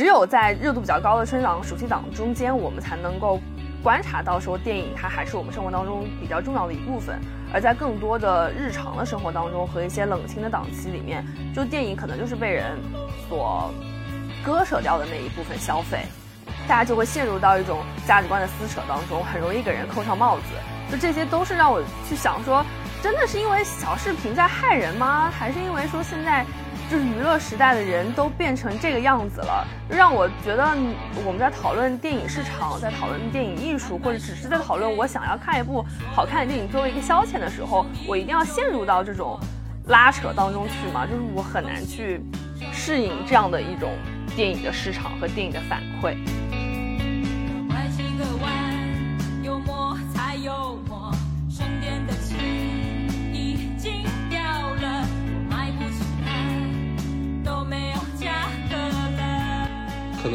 只有在热度比较高的春档、暑期档中间，我们才能够观察到说电影它还是我们生活当中比较重要的一部分。而在更多的日常的生活当中和一些冷清的档期里面，就电影可能就是被人所割舍掉的那一部分消费，大家就会陷入到一种价值观的撕扯当中，很容易给人扣上帽子。就这些都是让我去想说，真的是因为小视频在害人吗？还是因为说现在就是娱乐时代的人都变成这个样子了，让我觉得我们在讨论电影市场，在讨论电影艺术，或者只是在讨论我想要看一部好看的电影作为一个消遣的时候，我一定要陷入到这种拉扯当中去嘛？就是我很难去适应这样的一种电影的市场和电影的反馈。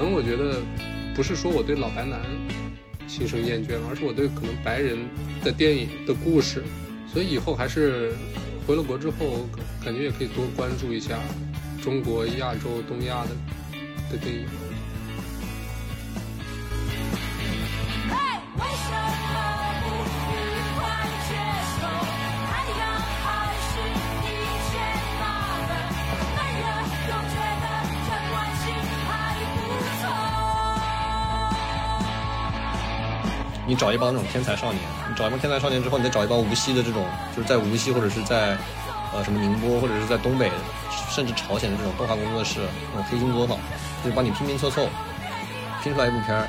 能我觉得不是说我对老白男心生厌倦，而是我对可能白人的电影的故事，所以以后还是回了国之后，感觉也可以多关注一下中国、亚洲、东亚的的电影。嘿，为什么你找一帮那种天才少年，你找一帮天才少年之后，你再找一帮无锡的这种，就是在无锡或者是在呃什么宁波或者是在东北，甚至朝鲜的这种动画工作室，那种黑金作坊，就帮你拼拼凑凑，拼出来一部片儿，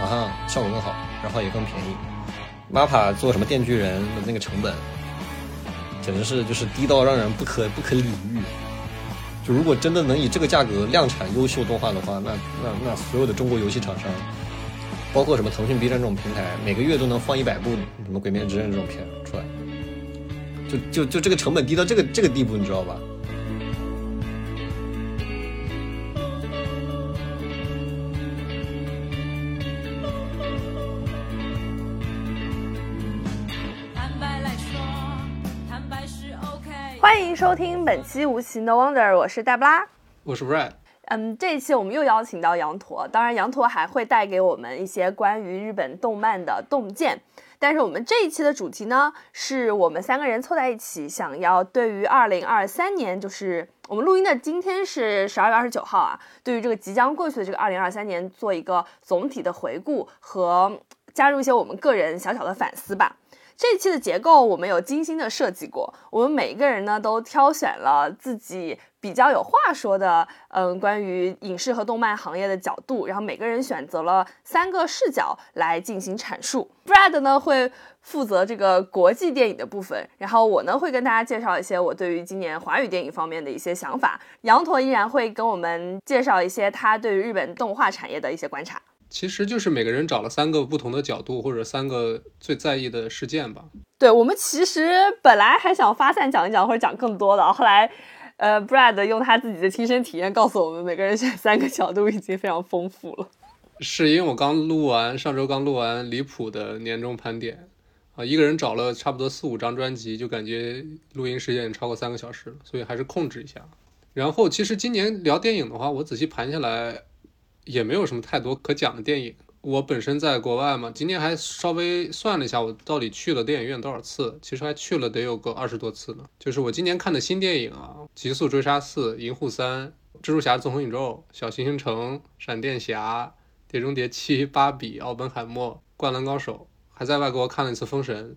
马上效果更好，然后也更便宜。MAPA 做什么电锯人的那个成本，简直是就是低到让人不可不可理喻。就如果真的能以这个价格量产优秀动画的话，那那那所有的中国游戏厂商。包括什么腾讯、B 站这种平台，每个月都能放一百部什么《鬼灭之刃》这种片出来，就就就这个成本低到这个这个地步，你知道吧？坦白来说，坦白是 OK。欢迎收听本期无奇 No Wonder，我是大布拉。我是 Red，嗯，这一期我们又邀请到羊驼，当然羊驼还会带给我们一些关于日本动漫的洞见。但是我们这一期的主题呢，是我们三个人凑在一起，想要对于二零二三年，就是我们录音的今天是十二月二十九号啊，对于这个即将过去的这个二零二三年做一个总体的回顾和加入一些我们个人小小的反思吧。这一期的结构我们有精心的设计过，我们每一个人呢都挑选了自己比较有话说的，嗯，关于影视和动漫行业的角度，然后每个人选择了三个视角来进行阐述。Brad 呢会负责这个国际电影的部分，然后我呢会跟大家介绍一些我对于今年华语电影方面的一些想法。羊驼依然会跟我们介绍一些他对于日本动画产业的一些观察。其实就是每个人找了三个不同的角度，或者三个最在意的事件吧。对我们其实本来还想发散讲一讲或者讲更多的，后来，呃，Brad 用他自己的亲身体验告诉我们，每个人选三个角度已经非常丰富了。是因为我刚录完上周刚录完离谱的年终盘点啊，一个人找了差不多四五张专辑，就感觉录音时间也超过三个小时了，所以还是控制一下。然后其实今年聊电影的话，我仔细盘下来，也没有什么太多可讲的电影。我本身在国外嘛，今年还稍微算了一下，我到底去了电影院多少次，其实还去了得有个二十多次呢。就是我今年看的新电影啊，《极速追杀四》《银护三》《蜘蛛侠：纵横宇宙》《小行星城》《闪电侠》《碟中谍七》《芭比》《奥本海默》《灌篮高手》，还在外国看了一次《封神》，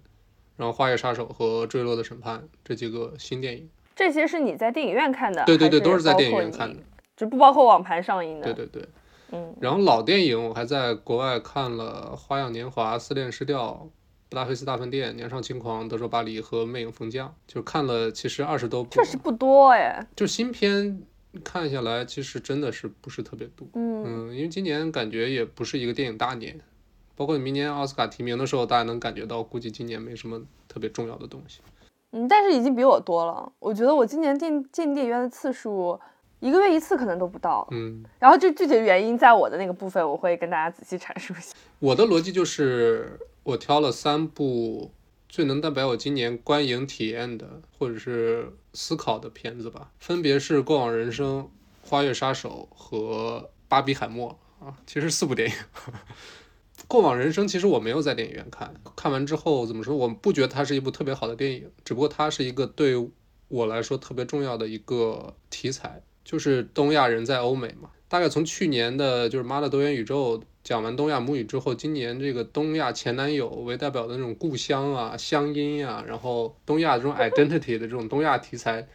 然后《花月杀手》和《坠落的审判》这几个新电影。这些是你在电影院看的？对对对，还都是在电影院看的。，就不包括网盘上映的。对对对。嗯，然后老电影我还在国外看了《花样年华》《失恋失调》《布达佩斯大饭店》《年少轻狂》《德州巴黎》和《魅影风将》，就看了其实二十多部。确实不多哎。就新片看下来，其实真的是不是特别多。嗯，嗯，因为今年感觉也不是一个电影大年，包括明年奥斯卡提名的时候，大家能感觉到，估计今年没什么特别重要的东西。嗯，但是已经比我多了。我觉得我今年进进电影院的次数，一个月一次可能都不到。嗯，然后这具体的原因，在我的那个部分，我会跟大家仔细阐述一下。我的逻辑就是，我挑了三部最能代表我今年观影体验的或者是思考的片子吧，分别是《过往人生》《花月杀手》和《巴比海默啊，其实四部电影。过往人生其实我没有在电影院看，看完之后怎么说？我不觉得它是一部特别好的电影，只不过它是一个对我来说特别重要的一个题材，就是东亚人在欧美嘛。大概从去年的就是《妈的多元宇宙》讲完东亚母语之后，今年这个东亚前男友为代表的那种故乡啊、乡音啊，然后东亚这种 identity 的这种东亚题材，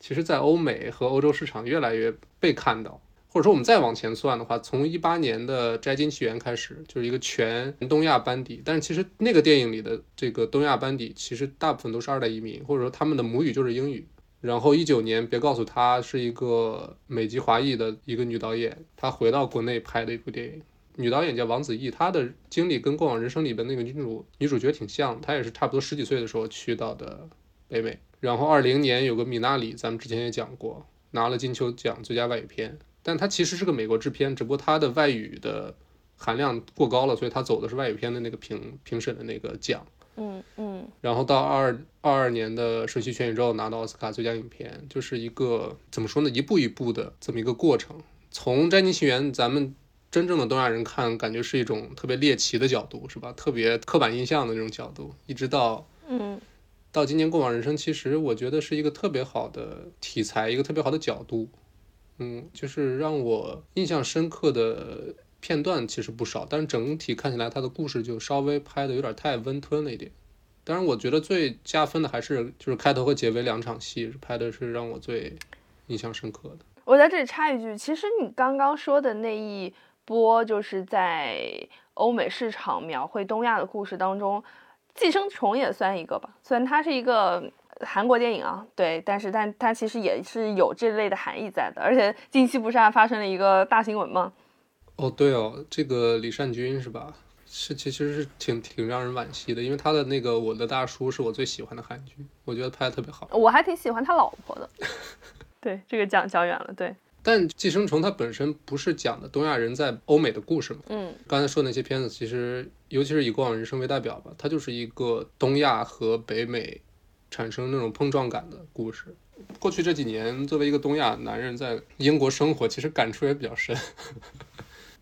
其实在欧美和欧洲市场越来越被看到。或者说我们再往前算的话，从一八年的《摘金奇缘》开始，就是一个全东亚班底。但是其实那个电影里的这个东亚班底，其实大部分都是二代移民，或者说他们的母语就是英语。然后一九年，别告诉他是一个美籍华裔的一个女导演，她回到国内拍的一部电影。女导演叫王子异，她的经历跟《过往人生》里边那个女主女主角挺像，她也是差不多十几岁的时候去到的北美。然后二零年有个米纳里，咱们之前也讲过，拿了金球奖最佳外语片。但它其实是个美国制片，只不过它的外语的含量过高了，所以她走的是外语片的那个评评审的那个奖。嗯嗯然后到二二二年的《瞬息全宇宙》拿到奥斯卡最佳影片，就是一个怎么说呢，一步一步的这么一个过程。从《摘金奇缘》，咱们真正的东亚人看，感觉是一种特别猎奇的角度，是吧？特别刻板印象的那种角度，一直到嗯到今年《过往人生》，其实我觉得是一个特别好的题材，一个特别好的角度。嗯，就是让我印象深刻的片段其实不少，但是整体看起来它的故事就稍微拍的有点太温吞了一点。当然，我觉得最加分的还是就是开头和结尾两场戏，拍的是让我最印象深刻的。我在这里插一句，其实你刚刚说的那一波，就是在欧美市场描绘东亚的故事当中，《寄生虫》也算一个吧。虽然它是一个韩国电影啊，对，但是但它其实也是有这类的含义在的。而且近期不是还发生了一个大新闻吗？哦，对哦，这个李善均是吧？是，其实是挺挺让人惋惜的，因为他的那个《我的大叔》是我最喜欢的韩剧，我觉得拍的特别好。我还挺喜欢他老婆的。对，这个讲讲远了。对，但《寄生虫》它本身不是讲的东亚人在欧美的故事嘛？嗯刚才说的那些片子，其实尤其是以《过往人生》为代表吧，它就是一个东亚和北美产生那种碰撞感的故事。过去这几年，作为一个东亚男人在英国生活，其实感触也比较深。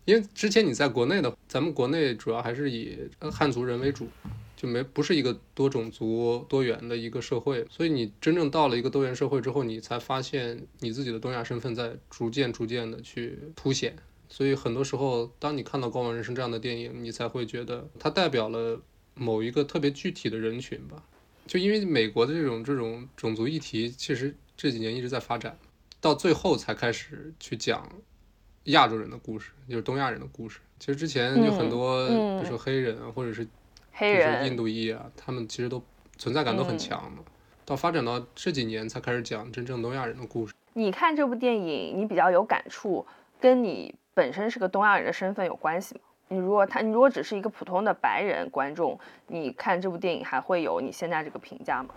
因为之前你在国内的，咱们国内主要还是以汉族人为主，就没不是一个多种族多元的一个社会，所以你真正到了一个多元社会之后，你才发现你自己的东亚身份在逐渐逐渐的去凸显。所以很多时候，当你看到《光芒人生》这样的电影，你才会觉得它代表了某一个特别具体的人群吧。就因为美国的这种这种种族议题，其实这几年一直在发展，到最后才开始去讲亚洲人的故事，就是东亚人的故事。其实之前有很多，比如说黑人啊，或者是黑人印，度裔啊，他们其实都存在感都很嗯强的。到发展到这几年才开始讲真正东亚人的故事。你看这部电影，你比较有感触，跟你本身是个东亚人的身份有关系吗？你如果他，你如果只是一个普通的白人观众，你看这部电影还会有你现在这个评价吗？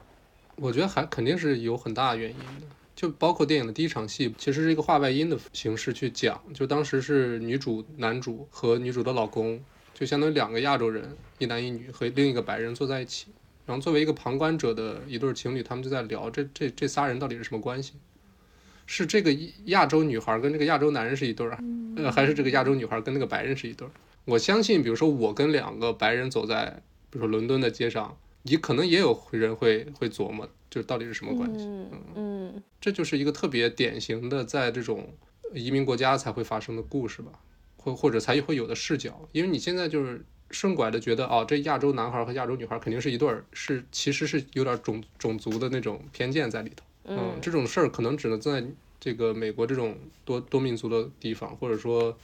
我觉得还肯定是有很大原因的，就包括电影的第一场戏，其实是一个画外音的形式去讲，就当时是女主、男主和女主的老公，就相当于两个亚洲人，一男一女和另一个白人坐在一起，然后作为一个旁观者的一对情侣，他们就在聊这这这仨人到底是什么关系？是这个亚洲女孩跟这个亚洲男人是一对儿啊，呃，还是这个亚洲女孩跟那个白人是一对儿？我相信，比如说我跟两个白人走在，比如说伦敦的街上，也可能也有人会会琢磨，就到底是什么关系？嗯嗯这就是一个特别典型的在这种移民国家才会发生的故事吧，或或者才会有的视角。因为你现在就是顺拐的觉得，哦，这亚洲男孩和亚洲女孩肯定是一对儿，是其实是有点种种族的那种偏见在里头。嗯，这种事儿可能只能在这个美国这种多多民族的地方，或者说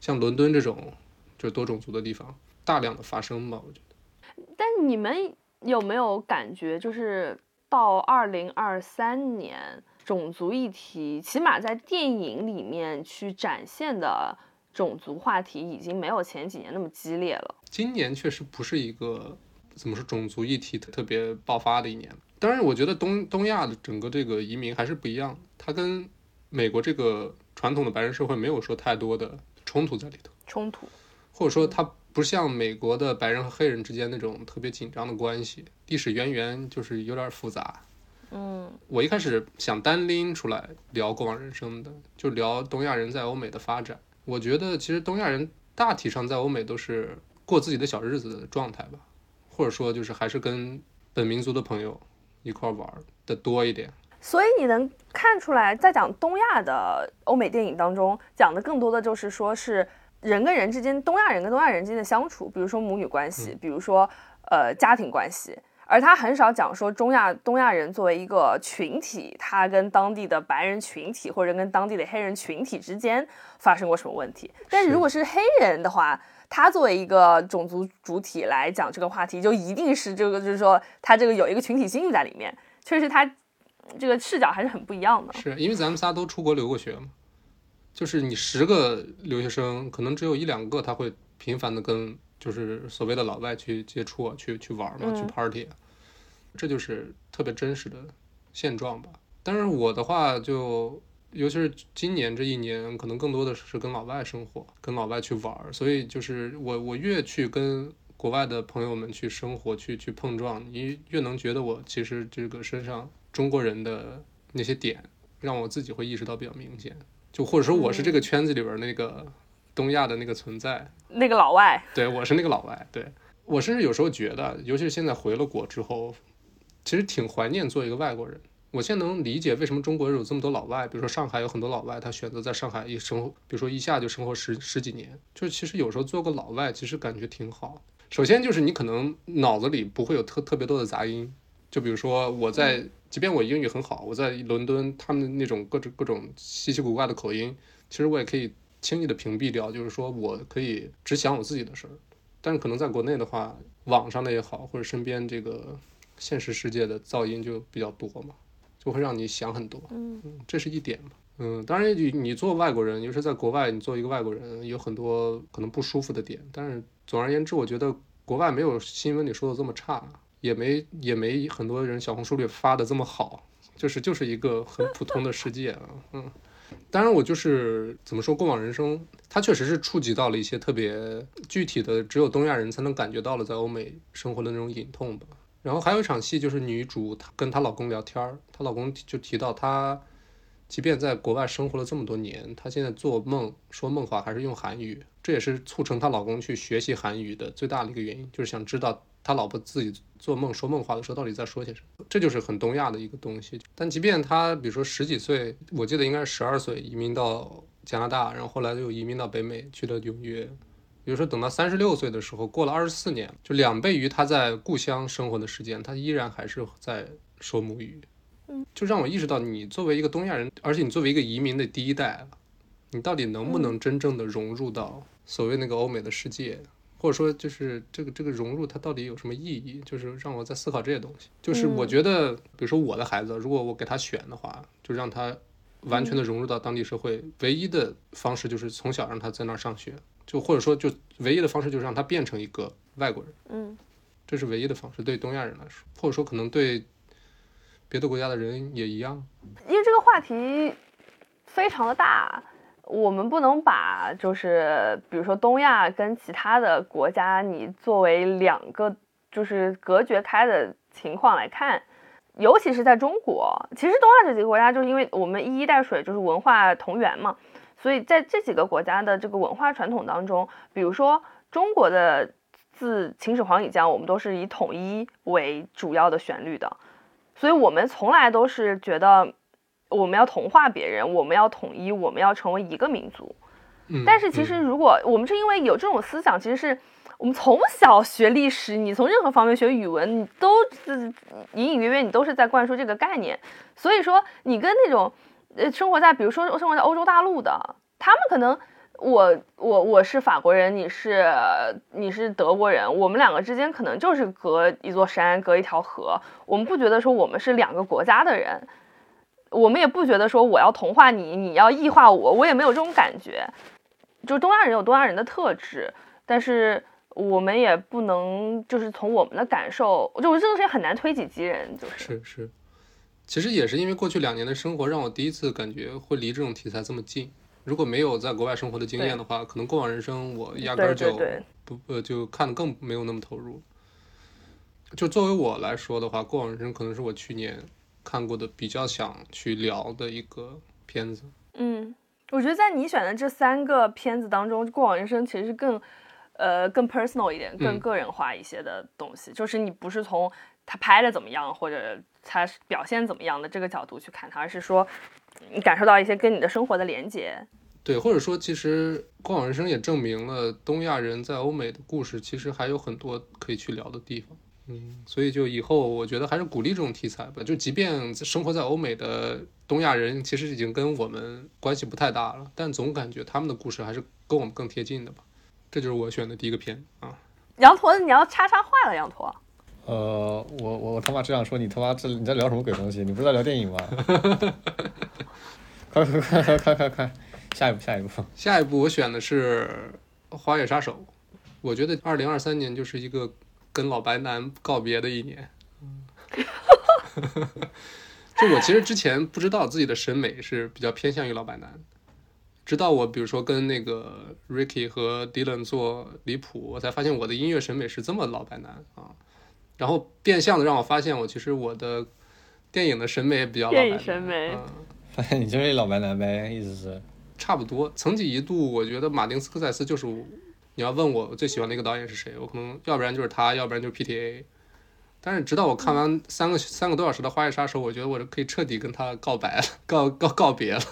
像伦敦这种就是多种族的地方大量的发生吧。我觉得，但你们有没有感觉，就是到二零二三年，种族议题起码在电影里面去展现的种族话题，已经没有前几年那么激烈了。今年确实不是一个怎么说种族议题特特别爆发的一年。当然，我觉得东东亚的整个这个移民还是不一样，它跟美国这个传统的白人社会没有说太多的冲突在里头，冲突，或者说它不像美国的白人和黑人之间那种特别紧张的关系，历史渊源就是有点复杂。嗯我一开始想单拎出来聊过往人生的，就聊东亚人在欧美的发展。我觉得其实东亚人大体上在欧美都是过自己的小日子的状态吧，或者说就是还是跟本民族的朋友一块儿玩儿的多一点。所以你能看出来，在讲东亚的欧美电影当中，讲的更多的就是说是人跟人之间，东亚人跟东亚人之间的相处，比如说母女关系，比如说呃家庭关系，而他很少讲说中亚东亚人作为一个群体，他跟当地的白人群体或者跟当地的黑人群体之间发生过什么问题。但是如果是黑人的话，他作为一个种族主体来讲这个话题，就一定是这个，就是说他这个有一个群体心理在里面，确实他这个视角还是很不一样的。是因为咱们仨都出国留过学嘛，就是你十个留学生，可能只有一两个他会频繁的跟就是所谓的老外去接触啊，去去玩嘛，嗯去 party，啊这就是特别真实的现状吧。但是我的话就。尤其是今年这一年，可能更多的是跟老外生活，跟老外去玩儿，所以就是我我越去跟国外的朋友们去生活，去去碰撞，你越能觉得我其实这个身上中国人的那些点，让我自己会意识到比较明显。就或者说我是这个圈子里边儿那个东亚的那个存在，那个老外，对我是那个老外，对。我甚至有时候觉得，尤其是现在回了国之后，其实挺怀念做一个外国人。我现在能理解为什么中国有这么多老外，比如说上海有很多老外，他选择在上海一生活，比如说一下就生活十十几年，就是其实有时候做个老外，其实感觉挺好。首先就是你可能脑子里不会有特特别多的杂音，就比如说我在，即便我英语很好，我在伦敦，他们那种各种各种稀奇古怪的口音，其实我也可以轻易的屏蔽掉，就是说我可以只想我自己的事儿。但是可能在国内的话，网上的也好，或者身边这个现实世界的噪音就比较多嘛，就会让你想很多。嗯这是一点嘛。嗯，当然你你做外国人，尤其是在国外，你做一个外国人，有很多可能不舒服的点。但是总而言之，我觉得国外没有新闻里说的这么差，也没也没很多人小红书里发的这么好，就是就是一个很普通的世界啊。嗯，当然我就是怎么说，过往人生它确实是触及到了一些特别具体的，只有东亚人才能感觉到了在欧美生活的那种隐痛吧。然后还有一场戏，就是女主她跟她老公聊天儿，她老公就提到她，即便在国外生活了这么多年，她现在做梦说梦话还是用韩语，这也是促成她老公去学习韩语的最大的一个原因，就是想知道他老婆自己做梦说梦话的时候到底在说些什么，这就是很东亚的一个东西。但即便他比如说十几岁，我记得应该是十二岁移民到加拿大，然后后来又移民到北美去了纽约，比如说等到三十六岁的时候，过了二十四年，就两倍于他在故乡生活的时间，他依然还是在说母语。嗯，就让我意识到，你作为一个东亚人，而且你作为一个移民的第一代，你到底能不能真正的融入到所谓那个欧美的世界？或者说，就是这个这个融入它到底有什么意义？就是让我在思考这些东西。就是我觉得，比如说我的孩子，如果我给他选的话，就让他完全的融入到当地社会，唯一的方式就是从小让他在那儿上学，就或者说就唯一的方式就是让他变成一个外国人，嗯这是唯一的方式。对东亚人来说，或者说可能对别的国家的人也一样。因为这个话题非常的大，我们不能把就是比如说东亚跟其他的国家，你作为两个就是隔绝开的情况来看。尤其是在中国，其实东亚这几个国家，就是因为我们一衣带水，就是文化同源嘛，所以在这几个国家的这个文化传统当中，比如说中国的自秦始皇以降，我们都是以统一为主要的旋律的，所以我们从来都是觉得我们要同化别人，我们要统一，我们要成为一个民族。嗯，但是其实如果我们是因为有这种思想，其实是我们从小学历史，你从任何方面学语文，你都是隐隐约约你都是在灌输这个概念。所以说，你跟那种呃生活在比如说生活在欧洲大陆的，他们可能我我我是法国人，你是你是德国人，我们两个之间可能就是隔一座山，隔一条河，我们不觉得说我们是两个国家的人。我们也不觉得说我要同化你，你要异化我，我也没有这种感觉。就是东亚人有东亚人的特质，但是我们也不能就是从我们的感受，就我这个事情很难推己及人，就是是是，其实也是因为过去两年的生活，让我第一次感觉会离这种题材这么近。如果没有在国外生活的经验的话，可能过往人生我压根儿就不呃就看的更没有那么投入。就作为我来说的话，过往人生可能是我去年看过的比较想去聊的一个片子。嗯我觉得在你选的这三个片子当中，《过往人生》其实是更，呃，更 personal 一点、更嗯个人化一些的东西。就是你不是从他拍的怎么样，或者他表现怎么样的这个角度去看他，而是说你感受到一些跟你的生活的连接。对，或者说，其实《过往人生》也证明了东亚人在欧美的故事其实还有很多可以去聊的地方。嗯，所以就以后我觉得还是鼓励这种题材吧。就即便生活在欧美的东亚人，其实已经跟我们关系不太大了，但总感觉他们的故事还是跟我们更贴近的吧。这就是我选的第一个片啊。羊驼，你要插插话了，羊驼。呃，我我我他妈只想说，你他妈这你在聊什么鬼东西？你不是在聊电影吗？快快快快快快快，下一步下一步。下一步我选的是《花月杀手》，我觉得二零二三年就是一个跟老白男告别的一年。就我其实之前不知道自己的审美是比较偏向于老白男，直到我比如说跟那个 Ricky 和 Dylan 做离谱，我才发现我的音乐审美是这么老白男啊。然后变相的让我发现，我其实我的电影的审美也比较老白男。电影审美嗯发现你就是老白男呗，意思是？差不多。曾几一度，我觉得马丁斯科塞斯就是我你要问我最喜欢的一个导演是谁，我可能要不然就是他，要不然就是 PTA。但是直到我看完三个三个多小时的《花月杀手》，我觉得我可以彻底跟他告白了，告告告别了。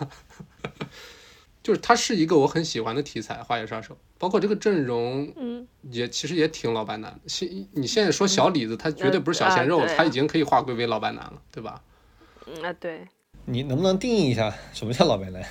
就是他是一个我很喜欢的题材，《花月杀手》，包括这个阵容嗯，也其实也挺老白男的。现你现在说小李子，他绝对不是小鲜肉，他已经可以划归为老白男了，对吧？嗯啊，对，你能不能定义一下什么叫老白男？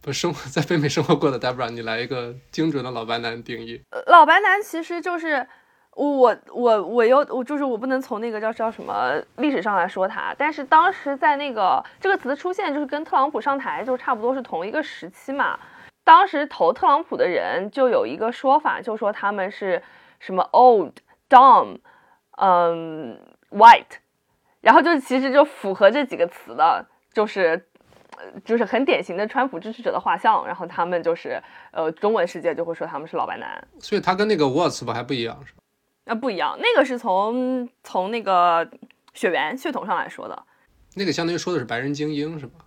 不，生活在北美生活过的 Debra，你来一个精准的老白男定义。老白男其实就是我我我又我就是我不能从那个叫叫什么历史上来说他，但是当时在那个这个词的出现，就是跟特朗普上台就差不多是同一个时期嘛。当时投特朗普的人就有一个说法，就说他们是什么 old dumb，嗯 white，然后就其实就符合这几个词的，就是。呃就是很典型的川普支持者的画像，然后他们就是，呃，中文世界就会说他们是老白男，所以他跟那个 Watts 吧还不一样，是吧？那不一样，那个是从从那个血缘血统上来说的。那个相当于说的是白人精英，是吧？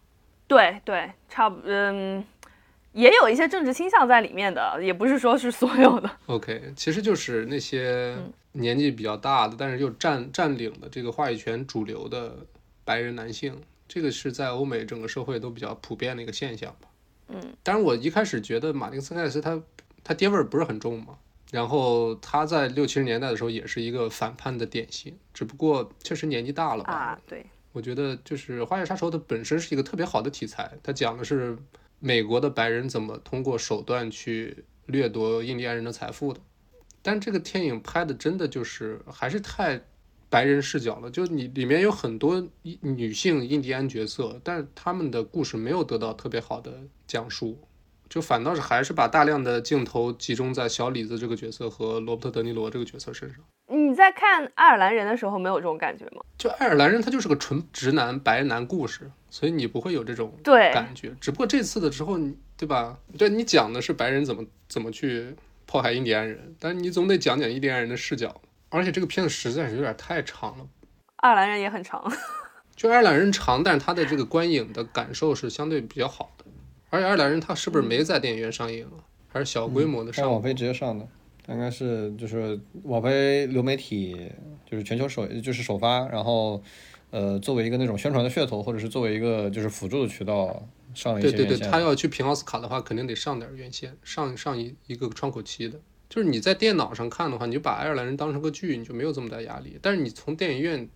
对对，差不嗯，也有一些政治倾向在里面的，也不是说是所有的。OK，其实就是那些年纪比较大的，但是又占占领的这个话语权主流的白人男性，这个是在欧美整个社会都比较普遍的一个现象吧。嗯，当然我一开始觉得马丁斯科塞斯他他爹味儿不是很重嘛，然后他在六七十年代的时候也是一个反叛的典型，只不过确实年纪大了吧。啊，对，我觉得就是《花月杀手》的本身是一个特别好的题材，它讲的是美国的白人怎么通过手段去掠夺印第安人的财富的。但这个电影拍的真的就是还是太白人视角了，就你里面有很多一女性印第安角色，但是他们的故事没有得到特别好的讲述，就反倒是还是把大量的镜头集中在小李子这个角色和罗伯特·德尼罗这个角色身上。你在看爱尔兰人的时候没有这种感觉吗？就爱尔兰人，他就是个纯直男白男故事，所以你不会有这种对感觉。只不过这次的时候，你对吧？对你讲的是白人怎么怎么去迫害印第安人，但是你总得讲讲印第安人的视角。而且这个片子实在是有点太长了，爱尔兰人也很长，就爱尔兰人长，但是他的这个观影的感受是相对比较好的。而且爱尔兰人他是不是没在电影院上映啊？还是小规模的上？在网飞直接上的，应该是就是网飞流媒体就是全球首就是首发，然后呃作为一个那种宣传的噱头，或者是作为一个就是辅助的渠道上了一对对对。他要去评奥斯卡的话，肯定得上点院线，上上一一个窗口期的。就是你在电脑上看的话，你就把爱尔兰人当成个剧，你就没有这么大压力。但是你从电影院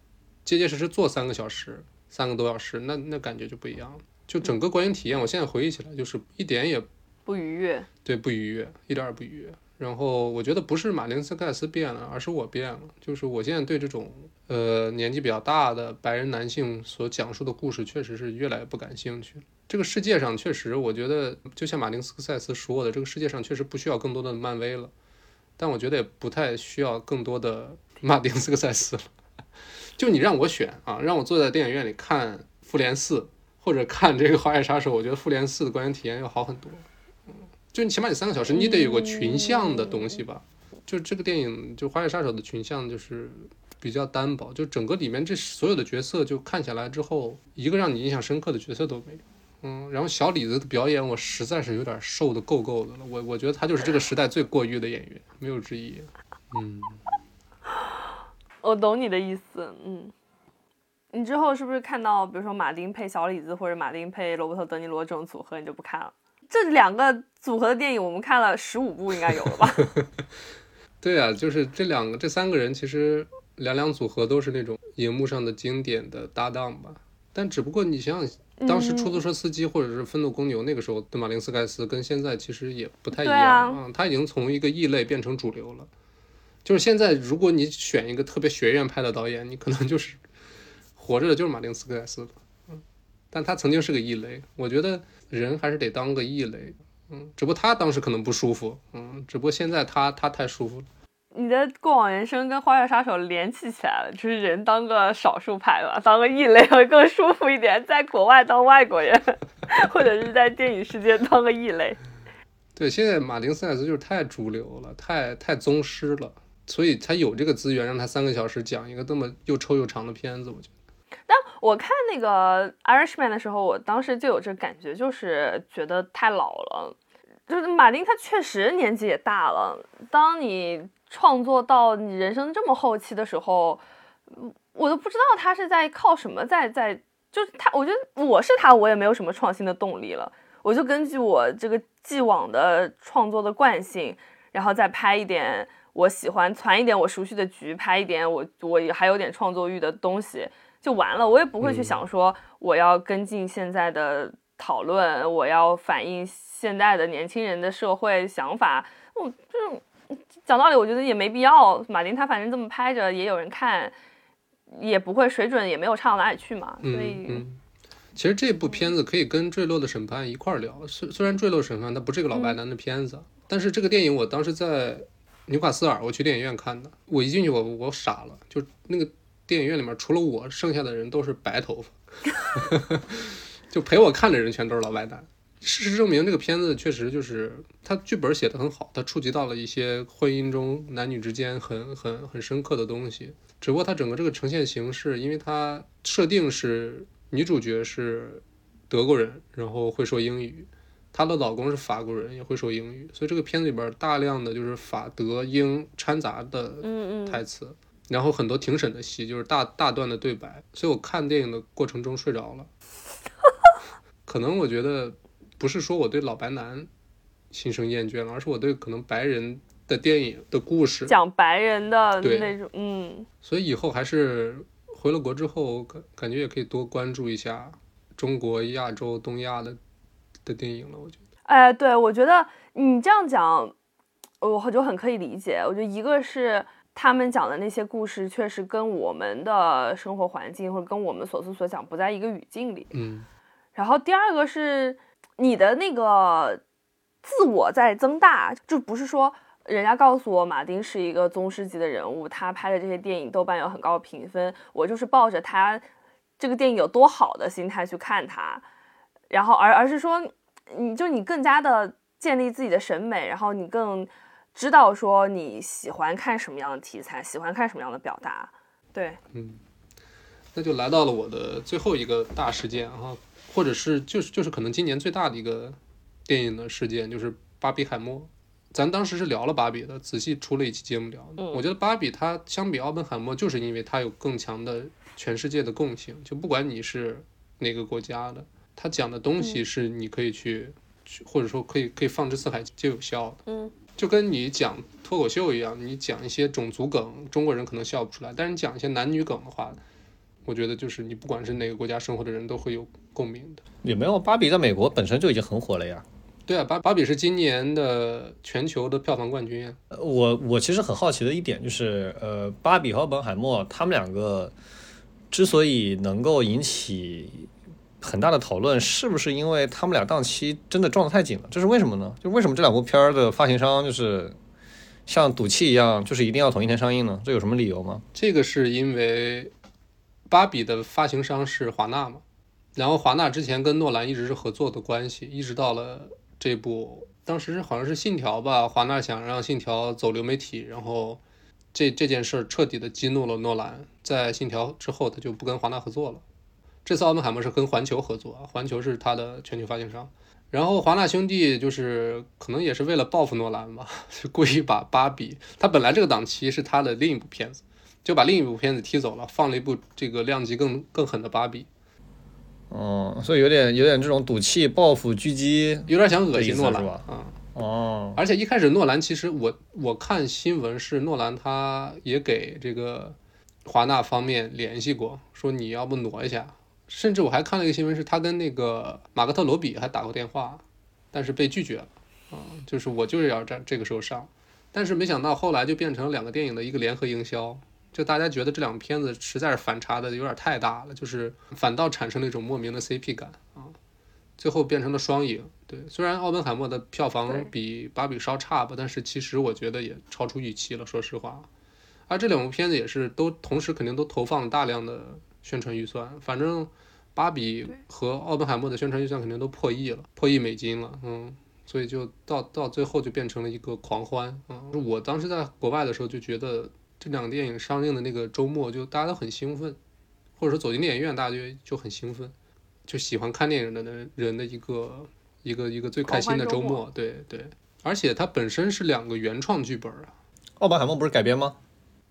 结结实实坐三个小时、三个多小时，那那感觉就不一样了。就整个观影体验，我现在回忆起来，就是一点也不愉悦。对不愉悦，一点儿也不愉悦。然后我觉得不是马丁斯盖斯变了，而是我变了。就是我现在对这种呃年纪比较大的白人男性所讲述的故事，确实是越来越不感兴趣。这个世界上确实，我觉得就像马丁斯科塞斯说的，这个世界上确实不需要更多的漫威了，但我觉得也不太需要更多的马丁斯科塞斯了。就你让我选啊，让我坐在电影院里看《复联四》或者看这个《花月杀手》，我觉得《复联四》的观影体验要好很多。就你起码你三个小时，你得有个群像的东西吧。就这个电影，就《花月杀手》的群像就是比较单薄，就整个里面这所有的角色，就看下来之后，一个让你印象深刻的角色都没有。嗯，然后小李子的表演我实在是有点受的够够的了，我我觉得他就是这个时代最过誉的演员，没有之一。嗯，我懂你的意思，嗯。你之后是不是看到，比如说马丁配小李子或者马丁配罗伯特·德尼罗这种组合，你就不看了？这两个组合的电影，我们看了十五部，应该有了吧？对啊，就是这两个、这三个人，其实两两组合都是那种荧幕上的经典的搭档吧。但只不过你想想，当时出租车司机或者是愤怒公牛那个时候的马丁斯盖斯，跟现在其实也不太一样对啊啊，他已经从一个异类变成主流了。就是现在，如果你选一个特别学院派的导演，你可能就是 活着的就是马丁斯盖斯了。嗯，但他曾经是个异类，我觉得人还是得当个异类。嗯，只不过他当时可能不舒服，嗯，只不过现在他他太舒服了。你的过往人生跟《花月杀手》联系起来了，就是人当个少数派吧，当个异类会更舒服一点，在国外当外国人，或者是在电影世界当个异类。对，现在马丁斯盖斯就是太主流了，太太宗师了，所以他有这个资源让他三个小时讲一个这么又臭又长的片子，我觉得。但我看那个《Irishman》的时候，我当时就有这感觉，就是觉得太老了。就是马丁他确实年纪也大了，当你创作到你人生这么后期的时候，嗯我都不知道他是在靠什么在在，就是他，我觉得我是他，我也没有什么创新的动力了。我就根据我这个既往的创作的惯性，然后再拍一点我喜欢、攒一点我熟悉的局，拍一点我我还有点创作欲的东西就完了。我也不会去想说我要跟进现在的讨论，我要反映现代的年轻人的社会想法。我这种讲道理，我觉得也没必要。马丁他反正这么拍着，也有人看，也不会水准也没有差到哪里去嘛。所以，嗯嗯，其实这部片子可以跟《坠落的审判》一块儿聊。虽虽然《坠落审判》它不是一个老白男的片子，但是这个电影我当时在纽卡斯尔，我去电影院看的。我一进去我我傻了，就那个电影院里面除了我，剩下的人都是白头发，就陪我看的人全都是老白男。事实证明，这个片子确实就是它剧本写得很好，它触及到了一些婚姻中男女之间很很很深刻的东西。只不过它整个这个呈现形式，因为它设定是女主角是德国人，然后会说英语，她的老公是法国人，也会说英语，所以这个片子里边大量的就是法德英掺杂的嗯嗯，台词，然后很多庭审的戏，就是大大段的对白，所以我看电影的过程中睡着了。可能我觉得不是说我对老白男心生厌倦了，而是我对可能白人的电影的故事，讲白人的那种，嗯。所以以后还是回了国之后，感感觉也可以多关注一下中国、亚洲、东亚的的电影了。我觉得，哎，对，我觉得你这样讲，我就很可以理解。我觉得一个是他们讲的那些故事，确实跟我们的生活环境或者跟我们所思所想不在一个语境里。嗯然后第二个是你的那个自我在增大，就不是说人家告诉我马丁是一个宗师级的人物，他拍的这些电影豆瓣有很高的评分，我就是抱着他这个电影有多好的心态去看他，然后而而是说，你就你更加的建立自己的审美，然后你更知道说你喜欢看什么样的题材，喜欢看什么样的表达，对，嗯，那就来到了我的最后一个大事件哈，或者是就是就是可能今年最大的一个电影的事件，就是《巴比海默》。咱当时是聊了芭比的，仔细出了一期节目聊的。嗯我觉得芭比它相比奥本海默，就是因为它有更强的全世界的共性，就不管你是哪个国家的，它讲的东西是你可以去，去或者说可以可以放之四海皆有效的。嗯，就跟你讲脱口秀一样，你讲一些种族梗，中国人可能笑不出来，但是你讲一些男女梗的话，我觉得就是你不管是哪个国家生活的人都会有共鸣的。也没有，芭比在美国本身就已经很火了呀。对啊，芭芭比是今年的全球的票房冠军啊。呃我我其实很好奇的一点就是，呃，芭比和奥本海默他们两个之所以能够引起很大的讨论，是不是因为他们俩档期真的撞得太紧了？这是为什么呢？就为什么这两部片儿的发行商就是像赌气一样，就是一定要同一天上映呢？这有什么理由吗？这个是因为芭比的发行商是华纳嘛，然后华纳之前跟诺兰一直是合作的关系，一直到了这部，当时好像是《信条》吧，华纳想让《信条》走流媒体，然后这这件事彻底的激怒了诺兰，在《信条》之后他就不跟华纳合作了，这次奥本海默是跟环球合作啊，环球是他的全球发行商。然后华纳兄弟就是可能也是为了报复诺兰吧，就故意把芭比，他本来这个档期是他的另一部片子，就把另一部片子踢走了，放了一部这个量级更更狠的芭比，哦，所以有点有点这种赌气、报复、狙击。有点想恶心诺兰是吧啊。哦，而且一开始诺兰其实我我看新闻是诺兰他也给这个华纳方面联系过，说你要不挪一下。甚至我还看了一个新闻，是他跟那个马克特罗比还打过电话，但是被拒绝了。啊、就是我就是要这这个时候上，但是没想到后来就变成两个电影的一个联合营销，就大家觉得这两个片子实在是反差的有点太大了，就是反倒产生了一种莫名的 CP 感啊，最后变成了双赢。对，虽然奥本海默的票房比芭比稍差吧，但是其实我觉得也超出预期了，说实话。而这两部片子也是都同时肯定都投放了大量的宣传预算，反正芭比和奥本海默的宣传预算肯定都破亿了，破亿美金了，嗯，所以就到到最后就变成了一个狂欢，嗯，我当时在国外的时候就觉得这两个电影上映的那个周末就大家都很兴奋，或者说走进电影院大家就就很兴奋，就喜欢看电影的人人的一个一个一个最开心的周末，对对，而且它本身是两个原创剧本啊，奥本海默不是改编吗？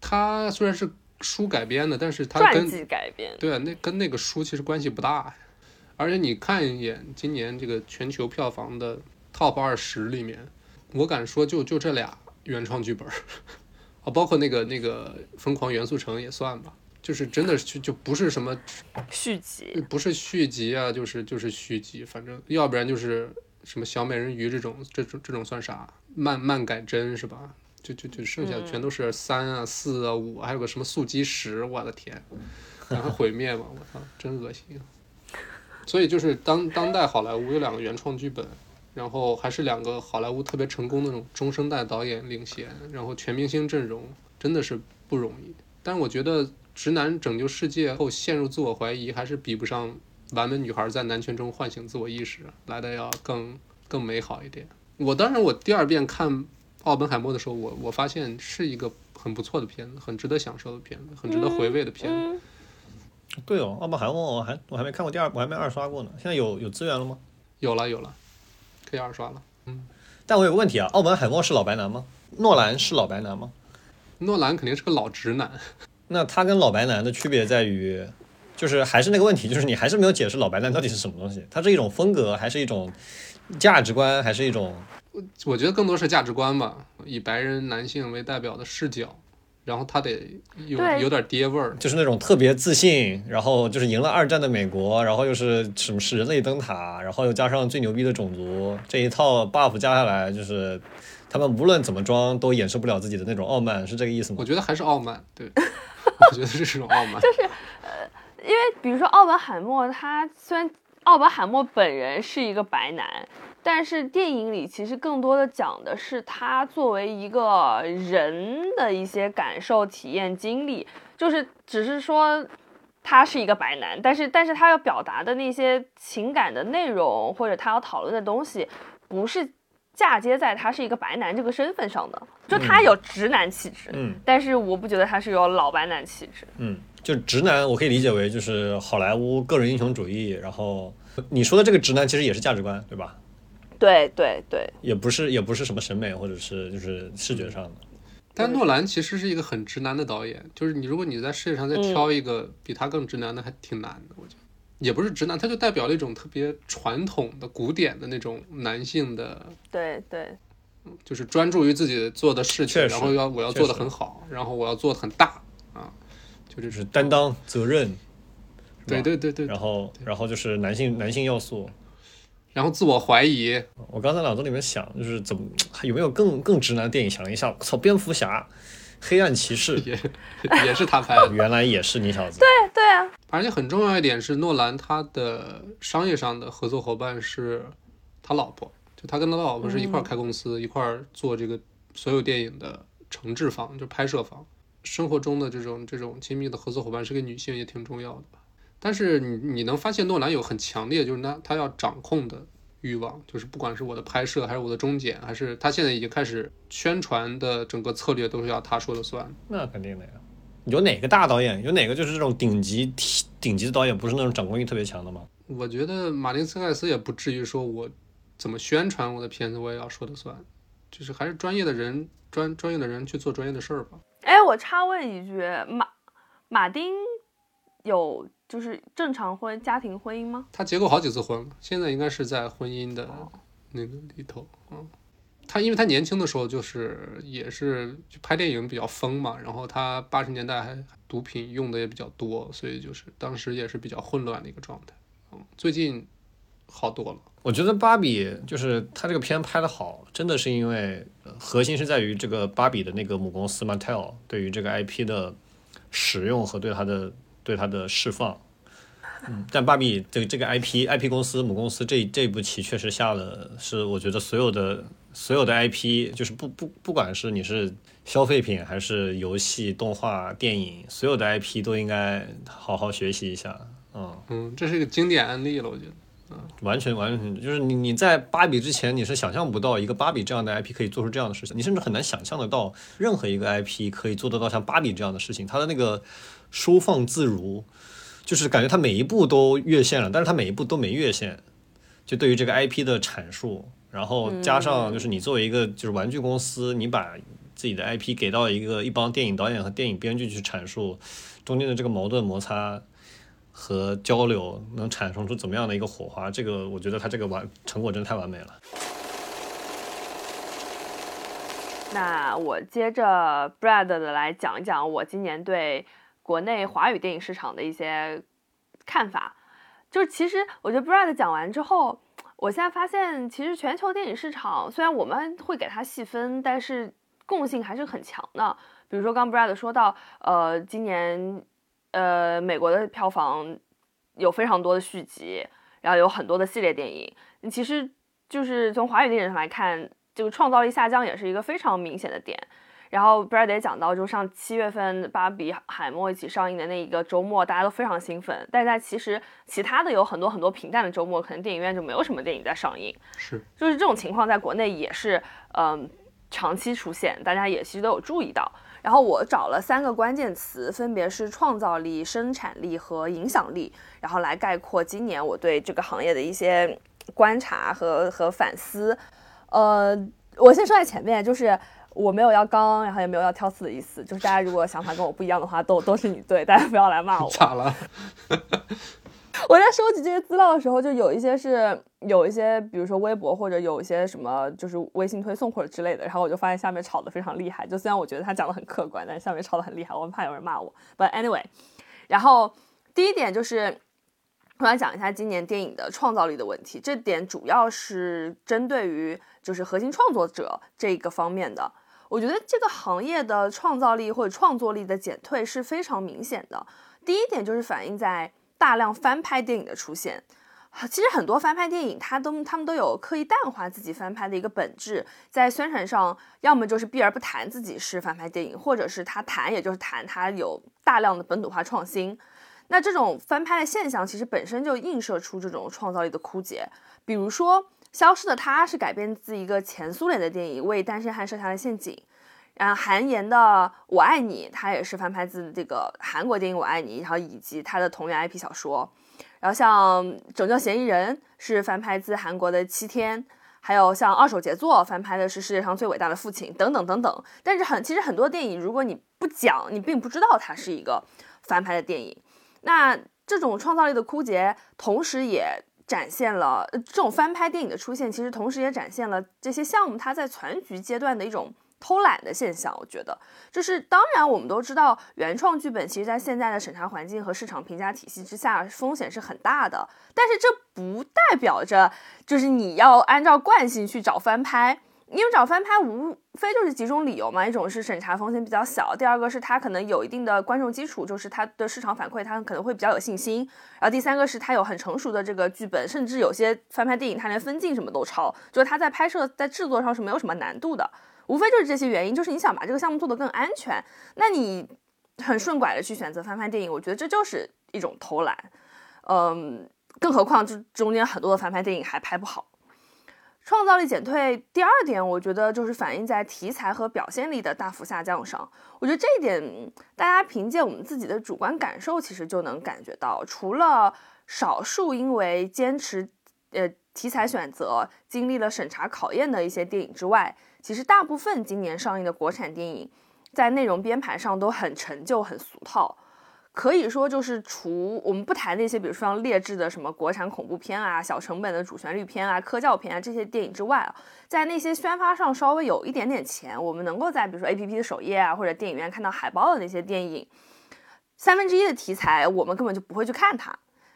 它虽然是书改编的，但是它传跟记改编，对啊，那跟那个书其实关系不大，而且你看一眼今年这个全球票房的 top 二十里面，我敢说就就这俩原创剧本儿，啊，包括那个那个《疯狂元素城》也算吧，就是真的是就就不是什么续集，不是续集啊，就是就是续集，反正要不然就是什么小美人鱼这种这种这种算啥漫漫改真是吧？就就就剩下的全都是三啊、四啊、五啊，还有个什么速激十，我的天，然后毁灭嘛，我操，真恶心。所以就是当当代好莱坞有两个原创剧本，然后还是两个好莱坞特别成功的那种中生代导演领衔，然后全明星阵容，真的是不容易。但是我觉得《直男拯救世界》后陷入自我怀疑，还是比不上《完美女孩在男权中唤醒自我意识》来的要更更美好一点。我当然，我第二遍看《奥本海默》的时候，我我发现是一个很不错的片子，很值得享受的片子，很值得回味的片子。嗯，对哦，奥本海默我还我还没看过第二，我还没二刷过呢。现在有有资源了吗？有了有了，可以二刷了。嗯但我有个问题啊，澳门海默是老白男吗？诺兰是老白男吗？诺兰肯定是个老直男，那他跟老白男的区别在于，就是还是那个问题，就是你还是没有解释老白男到底是什么东西。它是一种风格，还是一种价值观，还是一种我觉得更多是价值观吧，以白人男性为代表的视角，然后他得有有点爹味儿。就是那种特别自信，然后就是赢了二战的美国，然后又是什么是人类灯塔，然后又加上最牛逼的种族，这一套 buff 加下来，就是他们无论怎么装都掩饰不了自己的那种傲慢，是这个意思吗我？觉得还是傲慢，对，我觉得是这种傲慢。就是呃因为比如说奥本海默，他虽然奥本海默本人是一个白男，但是电影里其实更多的讲的是他作为一个人的一些感受、体验、经历，就是只是说他是一个白男，但是但是他要表达的那些情感的内容或者他要讨论的东西，不是嫁接在他是一个白男这个身份上的，就他有直男气质，嗯但是我不觉得他是有老白男气质。嗯，就直男，我可以理解为就是好莱坞个人英雄主义，然后你说的这个直男其实也是价值观，对吧？对对对，也不是也不是什么审美或者是就是视觉上的。但诺兰其实是一个很直男的导演，就是你如果你在世界上再挑一个比他更直男的，还挺难的。我觉得也不是直男，他就代表了一种特别传统的、古典的那种男性的，对对，就是专注于自己做的事情，然后要我要做的很好，然后我要做的很大啊，就是。担当责任，对对对对，然后然后就是男性男性要素。然后自我怀疑，我刚才脑子里面想，就是怎么 有没有更更直男的电影？想了一下，操，蝙蝠侠、黑暗骑士，也也是他拍的。原来也是你小子。对对啊，而且很重要一点是，诺兰他的商业上的合作伙伴是他老婆，就他跟他老婆是一块儿开公司，一块儿做这个所有电影的承制方，就拍摄方。生活中的这种这种亲密的合作伙伴是个女性，也挺重要的吧。但是你你能发现诺兰有很强烈，就是他他要掌控的欲望，就是不管是我的拍摄，还是我的终检，还是他现在已经开始宣传的整个策略都是要他说了算。那肯定的呀。有哪个大导演，有哪个就是这种顶级顶级的导演，不是那种掌控欲特别强的吗？我觉得马丁斯盖斯也不至于说我怎么宣传我的片子我也要说的算，就是还是专业的人专专业的人去做专业的事儿吧。哎，我插问一句，马马丁有就是正常婚家庭婚姻吗？他结过好几次婚了，现在应该是在婚姻的那个里头。嗯，他因为他年轻的时候就是也是拍电影比较疯嘛，然后他八十年代还毒品用的也比较多，所以就是当时也是比较混乱的一个状态。嗯，最近好多了。我觉得芭比就是他这个片拍的好，真的是因为呃核心是在于这个芭比的那个母公司 Mattel 对于这个 IP 的使用和对它的对它的释放。嗯，但芭比这个这个 IP IP 公司母公司这这步棋确实下了，是我觉得所有的所有的 IP 就是不不不管是你是消费品还是游戏、动画、电影，所有的 IP 都应该好好学习一下。嗯。嗯，这是一个经典案例了，我觉得。嗯完全完全就是你你在芭比之前你是想象不到一个芭比这样的 IP 可以做出这样的事情，你甚至很难想象得到任何一个 IP 可以做得到像芭比这样的事情。它的那个收放自如，就是感觉他每一步都越线了，但是他每一步都没越线。就对于这个 IP 的阐述，然后加上就是你作为一个就是玩具公司，你把自己的 IP 给到一个一帮电影导演和电影编剧去阐述中间的这个矛盾摩擦。和交流能产生出怎么样的一个火花？这个我觉得他这个完成果真的太完美了。那我接着 Brad 的来讲一讲我今年对国内华语电影市场的一些看法。就是其实我觉得 Brad 讲完之后，我现在发现，其实全球电影市场虽然我们会给它细分，但是共性还是很强的。比如说刚 Brad 说到，呃，今年。呃，美国的票房有非常多的续集，然后有很多的系列电影。其实就是从华语电影上来看，这个创造力下降也是一个非常明显的点。然后 Brad 也讲到，就上七月份《芭比海默》一起上映的那一个周末，大家都非常兴奋。但在其实其他的有很多很多平淡的周末，可能电影院就没有什么电影在上映。是，就是这种情况在国内也是嗯长期出现，大家也其实都有注意到。然后我找了三个关键词，分别是创造力、生产力和影响力，然后来概括今年我对这个行业的一些观察和和反思。呃，我先说在前面，就是我没有要刚，然后也没有要挑刺的意思，就是大家如果想法跟我不一样的话，都都是你对，大家不要来骂我。咋了？我在收集这些资料的时候，就有一些是有一些，比如说微博或者有一些什么，就是微信推送或者之类的。然后我就发现下面吵得非常厉害。就虽然我觉得他讲的很客观，但是下面吵得很厉害，我怕有人骂我。But anyway，然后第一点就是我来讲一下今年电影的创造力的问题。这点主要是针对于就是核心创作者这个方面的。我觉得这个行业的创造力或者创作力的减退是非常明显的。第一点就是反映在。大量翻拍电影的出现，其实很多翻拍电影，它都他们都有刻意淡化自己翻拍的一个本质，在宣传上，要么就是避而不谈自己是翻拍电影，或者是他谈，也就是谈他有大量的本土化创新。那这种翻拍的现象，其实本身就映射出这种创造力的枯竭。比如说，《消失的她》是改编自一个前苏联的电影《为单身汉设下的陷阱》。然后韩延的《我爱你》，它也是翻拍自这个韩国电影《我爱你》，然后以及他的同源 IP 小说。然后像《拯救嫌疑人》是翻拍自韩国的《七天》，还有像《二手杰作》翻拍的是《世界上最伟大的父亲》等等等等。但是很其实很多电影，如果你不讲，你并不知道它是一个翻拍的电影。那这种创造力的枯竭，同时也展现了这种翻拍电影的出现，其实同时也展现了这些项目它在全局阶段的一种。偷懒的现象，我觉得就是，当然我们都知道，原创剧本其实在现在的审查环境和市场评价体系之下，风险是很大的。但是这不代表着就是你要按照惯性去找翻拍，因为找翻拍无非就是几种理由嘛，一种是审查风险比较小，第二个是他可能有一定的观众基础，就是它的市场反馈它可能会比较有信心，然后第三个是他有很成熟的这个剧本，甚至有些翻拍电影它连分镜什么都抄，就是他在拍摄在制作上是没有什么难度的。无非就是这些原因，就是你想把这个项目做得更安全，那你很顺拐的去选择翻拍电影，我觉得这就是一种偷懒。嗯，更何况这中间很多的翻拍电影还拍不好。创造力减退，第二点，我觉得就是反映在题材和表现力的大幅下降上。我觉得这一点，大家凭借我们自己的主观感受，其实就能感觉到，除了少数因为坚持呃题材选择经历了审查考验的一些电影之外，其实大部分今年上映的国产电影，在内容编排上都很陈旧、很俗套。可以说，就是除我们不谈那些，比如说像劣质的什么国产恐怖片啊、小成本的主旋律片啊、科教片啊这些电影之外啊，在那些宣发上稍微有一点点钱，我们能够在比如说 A P P 的首页啊或者电影院看到海报的那些电影，三分之一的题材我们根本就不会去看它，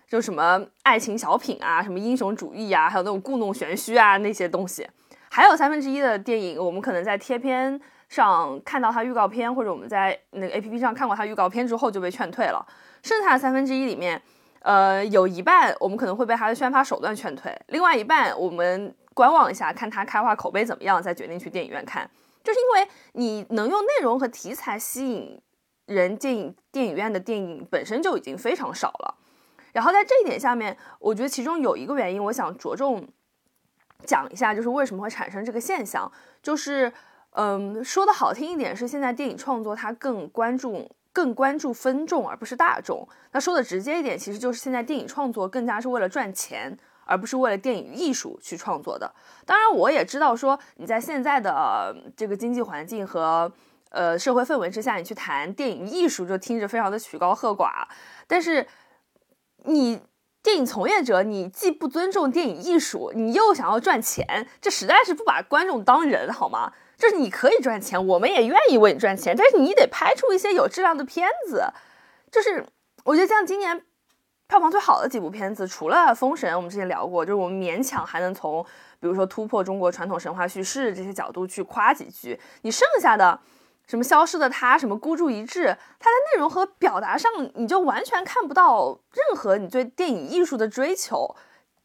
就什么爱情小品啊、什么英雄主义啊，还有那种故弄玄虚啊那些东西，还有三分之一的电影，我们可能在贴片。上看到它预告片，或者我们在那个 A P P 上看过它预告片之后就被劝退了。剩下的三分之一里面，呃，有一半我们可能会被它的宣发手段劝退，另外一半我们观望一下，看它开画口碑怎么样，再决定去电影院看。就是因为你能用内容和题材吸引人进电影院的电影本身就已经非常少了。然后在这一点下面，我觉得其中有一个原因，我想着重讲一下，就是为什么会产生这个现象，就是。嗯，说的好听一点是现在电影创作它更关注更关注分众而不是大众。那说的直接一点，其实就是现在电影创作更加是为了赚钱，而不是为了电影艺术去创作的。当然，我也知道说你在现在的这个经济环境和呃社会氛围之下，你去谈电影艺术就听着非常的曲高和寡。但是你电影从业者，你既不尊重电影艺术，你又想要赚钱，这实在是不把观众当人，好吗？就是你可以赚钱，我们也愿意为你赚钱，但是你得拍出一些有质量的片子。就是我觉得像今年票房最好的几部片子，除了《封神》，我们之前聊过，就是我们勉强还能从比如说突破中国传统神话叙事这些角度去夸几句。你剩下的什么《消失的她》、什么《孤注一掷》，它的内容和表达上，你就完全看不到任何你对电影艺术的追求。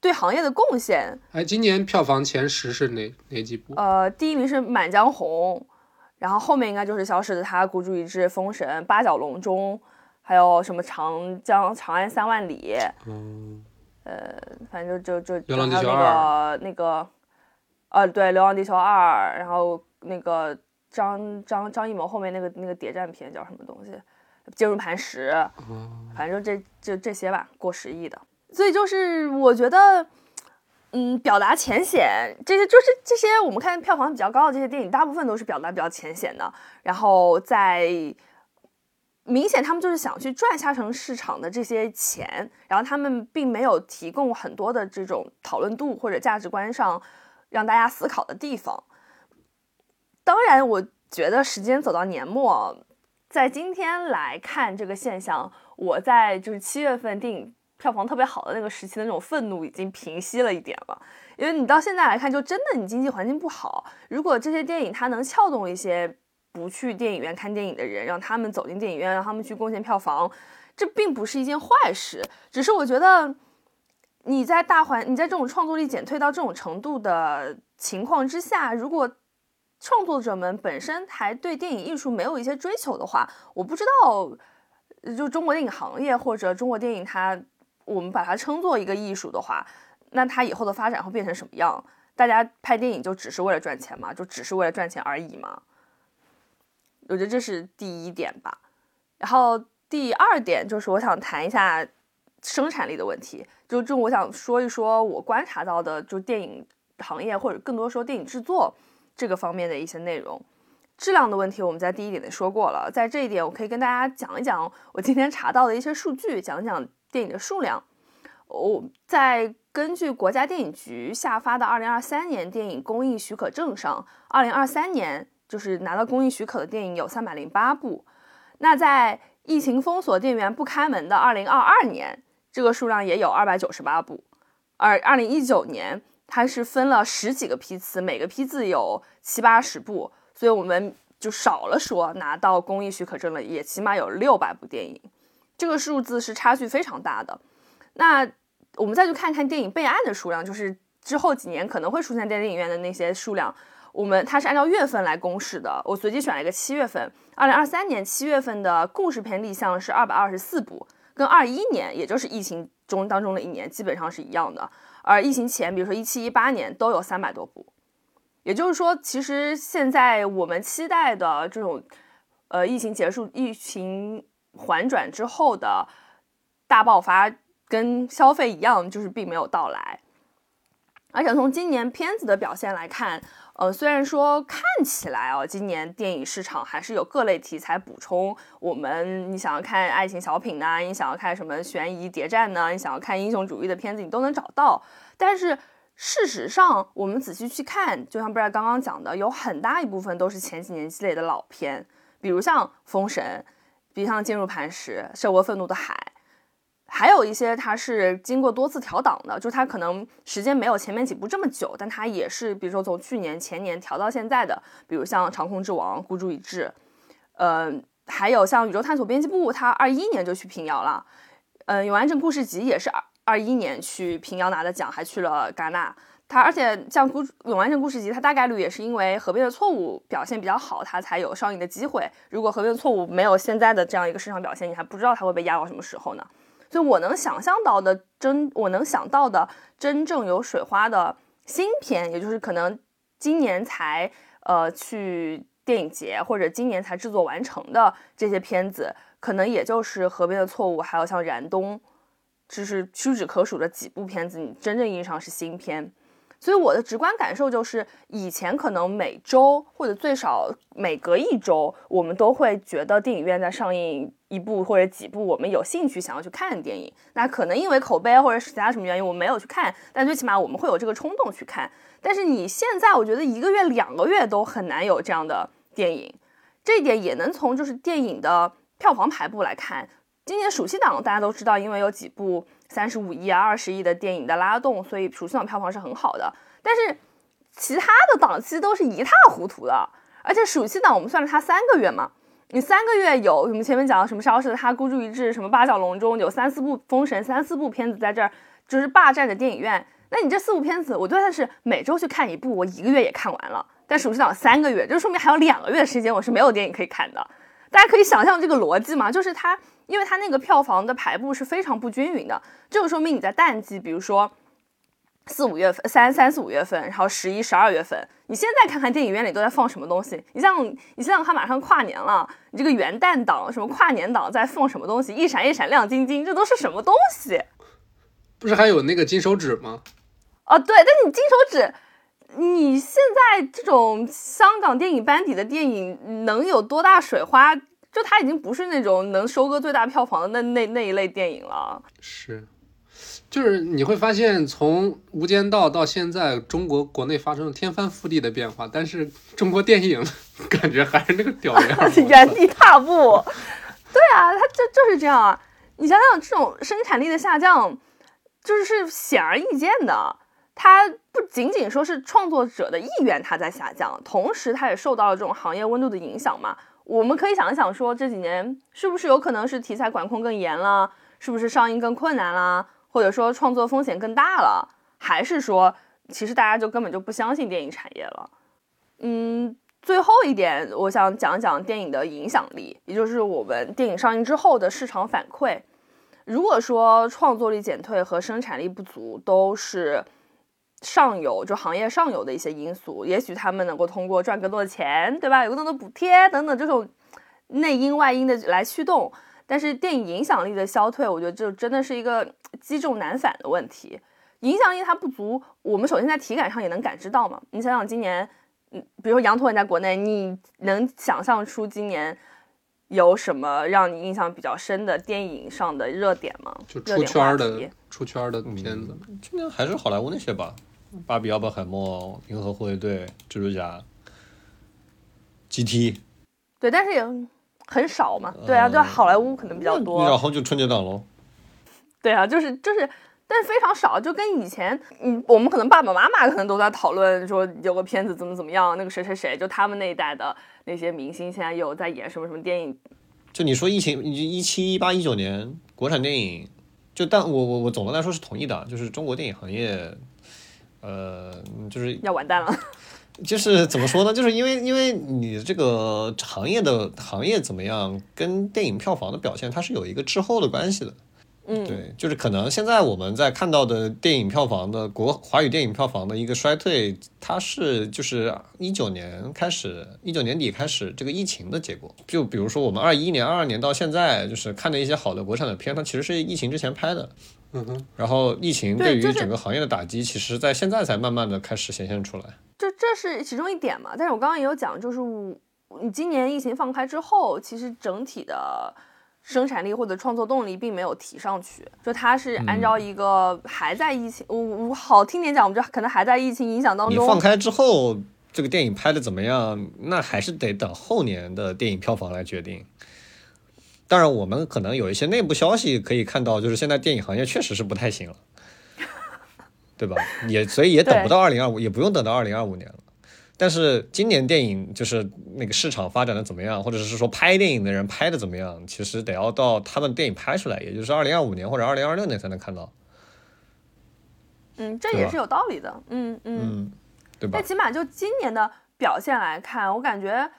对行业的贡献，哎，今年票房前十是哪哪几部？呃，第一名是《满江红》，然后后面应该就是《消失的她》《孤注一掷》《封神》《八角笼中》，还有什么《长江长安三万里》。嗯，呃，反正就就就流浪地球二那个，呃，对，《流浪地球二》，然后那个张张张艺谋后面那个那个谍战片叫什么东西，《坚如磐石》。反正就这就这些吧，过十亿的。所以就是我觉得，嗯，表达浅显，这些就是这些我们看票房比较高的这些电影，大部分都是表达比较浅显的。然后在明显他们就是想去赚下沉市场的这些钱，然后他们并没有提供很多的这种讨论度或者价值观上让大家思考的地方。当然，我觉得时间走到年末，在今天来看这个现象，我在就是七月份电影。票房特别好的那个时期的那种愤怒已经平息了一点了，因为你到现在来看，就真的你经济环境不好。如果这些电影它能撬动一些不去电影院看电影的人，让他们走进电影院，让他们去贡献票房，这并不是一件坏事。只是我觉得你在大环你在这种创作力减退到这种程度的情况之下，如果创作者们本身还对电影艺术没有一些追求的话，我不知道就中国电影行业或者中国电影它。我们把它称作一个艺术的话，那它以后的发展会变成什么样？大家拍电影就只是为了赚钱吗？就只是为了赚钱而已吗？我觉得这是第一点吧。然后第二点就是我想谈一下生产力的问题，就就我想说一说我观察到的，就电影行业或者更多说电影制作这个方面的一些内容。质量的问题我们在第一点也说过了，在这一点我可以跟大家讲一讲我今天查到的一些数据，讲讲。电影的数量，我在根据国家电影局下发的二零二三年电影公映许可证上，二零二三年就是拿到公映许可的电影有三百零八部。那在疫情封锁电影院不开门的二零二二年，这个数量也有二百九十八部。而二零一九年，它是分了十几个批次，每个批次有七八十部，所以我们就少了说拿到公益许可证的也起码有六百部电影。这个数字是差距非常大的。那我们再去看看电影备案的数量，就是之后几年可能会出现在电影院的那些数量。我们它是按照月份来公示的。我随机选了一个七月份，二零二三年七月份的故事片立项是二百二十四部，跟二一年，也就是疫情中当中的一年，基本上是一样的。而疫情前，比如说一七一八年都有三百多部。也就是说，其实现在我们期待的这种，呃，疫情结束、疫情缓转之后的大爆发，跟消费一样，就是并没有到来。而且从今年片子的表现来看，呃，虽然说看起来哦，今年电影市场还是有各类题材补充。我们你想要看爱情小品呢，你想要看什么悬疑谍战呢，你想要看英雄主义的片子，你都能找到。但是事实上，我们仔细去看，就像 Brad 刚刚讲的，有很大一部分都是前几年积累的老片，比如像《封神》，比如像《坚如磐石》《涉过愤怒的海》。还有一些它是经过多次调档的，就是它可能时间没有前面几部这么久，但它也是，比如说从去年、前年调到现在的，比如像《长空之王》孤注一掷，呃，还有像《宇宙探索编辑部》，它二一年就去平遥了，嗯，《永安镇故事集》也是二二一年去平遥拿的奖，还去了戛纳。它而且像《孤永安镇故事集》，它大概率也是因为《河边的错误》表现比较好，它才有上映的机会。如果《河边的错误》没有现在的这样一个市场表现，你还不知道它会被压到什么时候呢？所以我能想象到的真，我能想到的真正有水花的新片，也就是可能今年才呃去电影节或者今年才制作完成的这些片子，可能也就是《河边的错误》，还有像《燃冬》，这是屈指可数的几部片子，你真正意义上是新片。所以我的直观感受就是，以前可能每周或者最少每隔一周，我们都会觉得电影院在上映一部或者几部我们有兴趣想要去看的电影。那可能因为口碑或者是其他什么原因，我们没有去看，但最起码我们会有这个冲动去看。但是你现在，我觉得一个月、两个月都很难有这样的电影。这一点也能从就是电影的票房排布来看。今年暑期档大家都知道，因为有几部。三十五亿啊，二十亿的电影的拉动，所以暑期档票房是很好的。但是其他的档期都是一塌糊涂的，而且暑期档我们算了它三个月嘛，你三个月有什么前面讲的什么消失的他孤注一掷，什么八角笼中有三四部封神，三四部片子在这儿就是霸占着电影院。那你这四部片子，我就算是每周去看一部，我一个月也看完了。但暑期档三个月，就说明还有两个月的时间我是没有电影可以看的。大家可以想象这个逻辑嘛，就是它。因为它那个票房的排布是非常不均匀的，这就说明你在淡季，比如说四五月份、三三四五月份，然后十一、十二月份，你现在看看电影院里都在放什么东西？你像你想想看，马上跨年了，你这个元旦档、什么跨年档在放什么东西？一闪一闪亮晶晶，这都是什么东西？不是还有那个金手指吗？哦，对，但是你金手指，你现在这种香港电影班底的电影能有多大水花？就它已经不是那种能收割最大票房的那那那一类电影了。是，就是你会发现，从《无间道》到现在，中国国内发生了天翻覆地的变化，但是中国电影 感觉还是那个屌样，原 地踏步。对啊，它就就是这样啊。你想想，这种生产力的下降，就是显而易见的。它不仅仅说是创作者的意愿它在下降，同时它也受到了这种行业温度的影响嘛。我们可以想一想，说这几年是不是有可能是题材管控更严了，是不是上映更困难了，或者说创作风险更大了，还是说其实大家就根本就不相信电影产业了？嗯，最后一点，我想讲讲电影的影响力，也就是我们电影上映之后的市场反馈。如果说创作力减退和生产力不足都是。上游就行业上游的一些因素，也许他们能够通过赚更多的钱，对吧？有更多的补贴等等这种内因外因的来驱动。但是电影影响力的消退，我觉得这真的是一个积重难返的问题。影响力它不足，我们首先在体感上也能感知到嘛。你想想今年，嗯，比如说羊驼你在国内，你能想象出今年有什么让你印象比较深的电影上的热点吗？就出圈的出圈的片子，今年还是好莱坞那些吧。芭比、奥本海默、银河护卫队、蜘蛛侠、GT，对，但是也很少嘛。对啊，对好莱坞可能比较多。然后就春节档喽。对啊，就是就是，但是非常少，就跟以前，嗯，我们可能爸爸妈妈可能都在讨论说有个片子怎么怎么样，那个谁谁谁，就他们那一代的那些明星现在有在演什么什么电影。就你说疫情，你一七、一八、一九年国产电影，就但我我我总的来说是同意的，就是中国电影行业。呃，就是要完蛋了，就是怎么说呢？就是因为因为你这个行业的行业怎么样，跟电影票房的表现它是有一个滞后的关系的。嗯，对，就是可能现在我们在看到的电影票房的国华语电影票房的一个衰退，它是就是一九年开始，一九年底开始这个疫情的结果。就比如说我们二一年、二二年到现在，就是看的一些好的国产的片，它其实是疫情之前拍的。嗯哼，然后疫情对于整个行业的打击，其实在现在才慢慢的开始显现出来。这这是其中一点嘛。但是我刚刚也有讲，就是我你今年疫情放开之后，其实整体的生产力或者创作动力并没有提上去，就它是按照一个还在疫情，我、我好听点讲，我们就可能还在疫情影响当中。你放开之后，这个电影拍的怎么样，那还是得等后年的电影票房来决定。当然，我们可能有一些内部消息可以看到，就是现在电影行业确实是不太行了，对吧？也所以也等不到二零二五，也不用等到二零二五年了。但是今年电影就是那个市场发展的怎么样，或者是说拍电影的人拍的怎么样，其实得要到他们电影拍出来，也就是二零二五年或者二零二六年才能看到，嗯，这也是有道理的。嗯嗯。嗯，对吧但？起码就今年的表现来看，我感觉，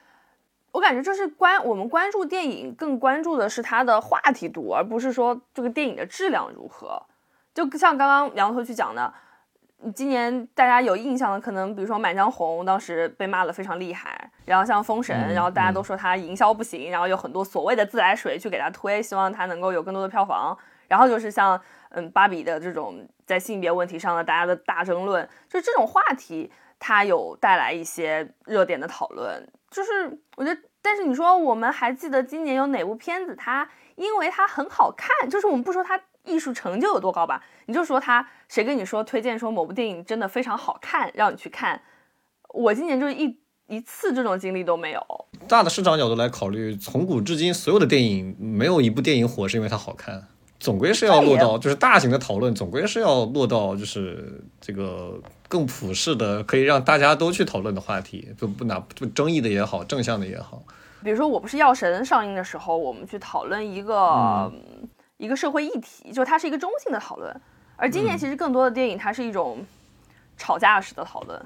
我感觉这是关我们关注电影，更关注的是它的话题度，而不是说这个电影的质量如何。就像刚刚杨头去讲的，今年大家有印象的，可能比如说《满江红》，当时被骂的非常厉害，然后像《封神》嗯然后大家都说它营销不行，然后有很多所谓的自来水去给它推，希望它能够有更多的票房。然后就是像嗯芭比的这种在性别问题上的大家的大争论，就这种话题，它有带来一些热点的讨论。就是我觉得，但是你说我们还记得今年有哪部片子，它因为它很好看，就是我们不说它艺术成就有多高吧，你就说它谁跟你说推荐说某部电影真的非常好看，让你去看，我今年就一一次这种经历都没有。大的市场角度来考虑，从古至今所有的电影，没有一部电影火是因为它好看，总归是要落到就是大型的讨论，总归是要落到就是这个更普世的，可以让大家都去讨论的话题，就不拿不争议的也好，正向的也好。比如说，我不是《药神》上映的时候，我们去讨论一个、一个社会议题，就它是一个中性的讨论。而今年其实更多的电影，它是一种吵架式的讨论。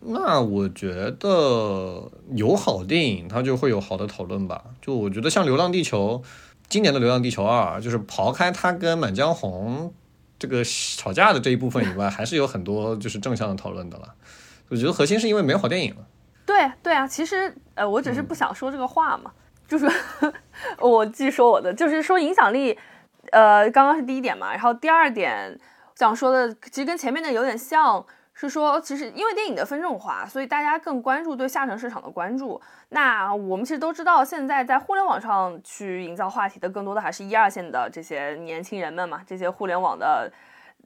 那我觉得有好电影，它就会有好的讨论吧。就我觉得像《流浪地球》，今年的《流浪地球二》，就是刨开它跟《满江红》这个吵架的这一部分以外，还是有很多就是正向的讨论的了。我觉得核心是因为没有好电影了。对对啊，其实呃，我只是不想说这个话嘛，就是 我继续说我的，就是说影响力，呃，刚刚是第一点嘛，然后第二点想说的，其实跟前面的有点像，是说其实因为电影的分众化，所以大家更关注对下沉市场的关注。那我们其实都知道，现在在互联网上去营造话题的，更多的还是一二线的这些年轻人们嘛，这些互联网的。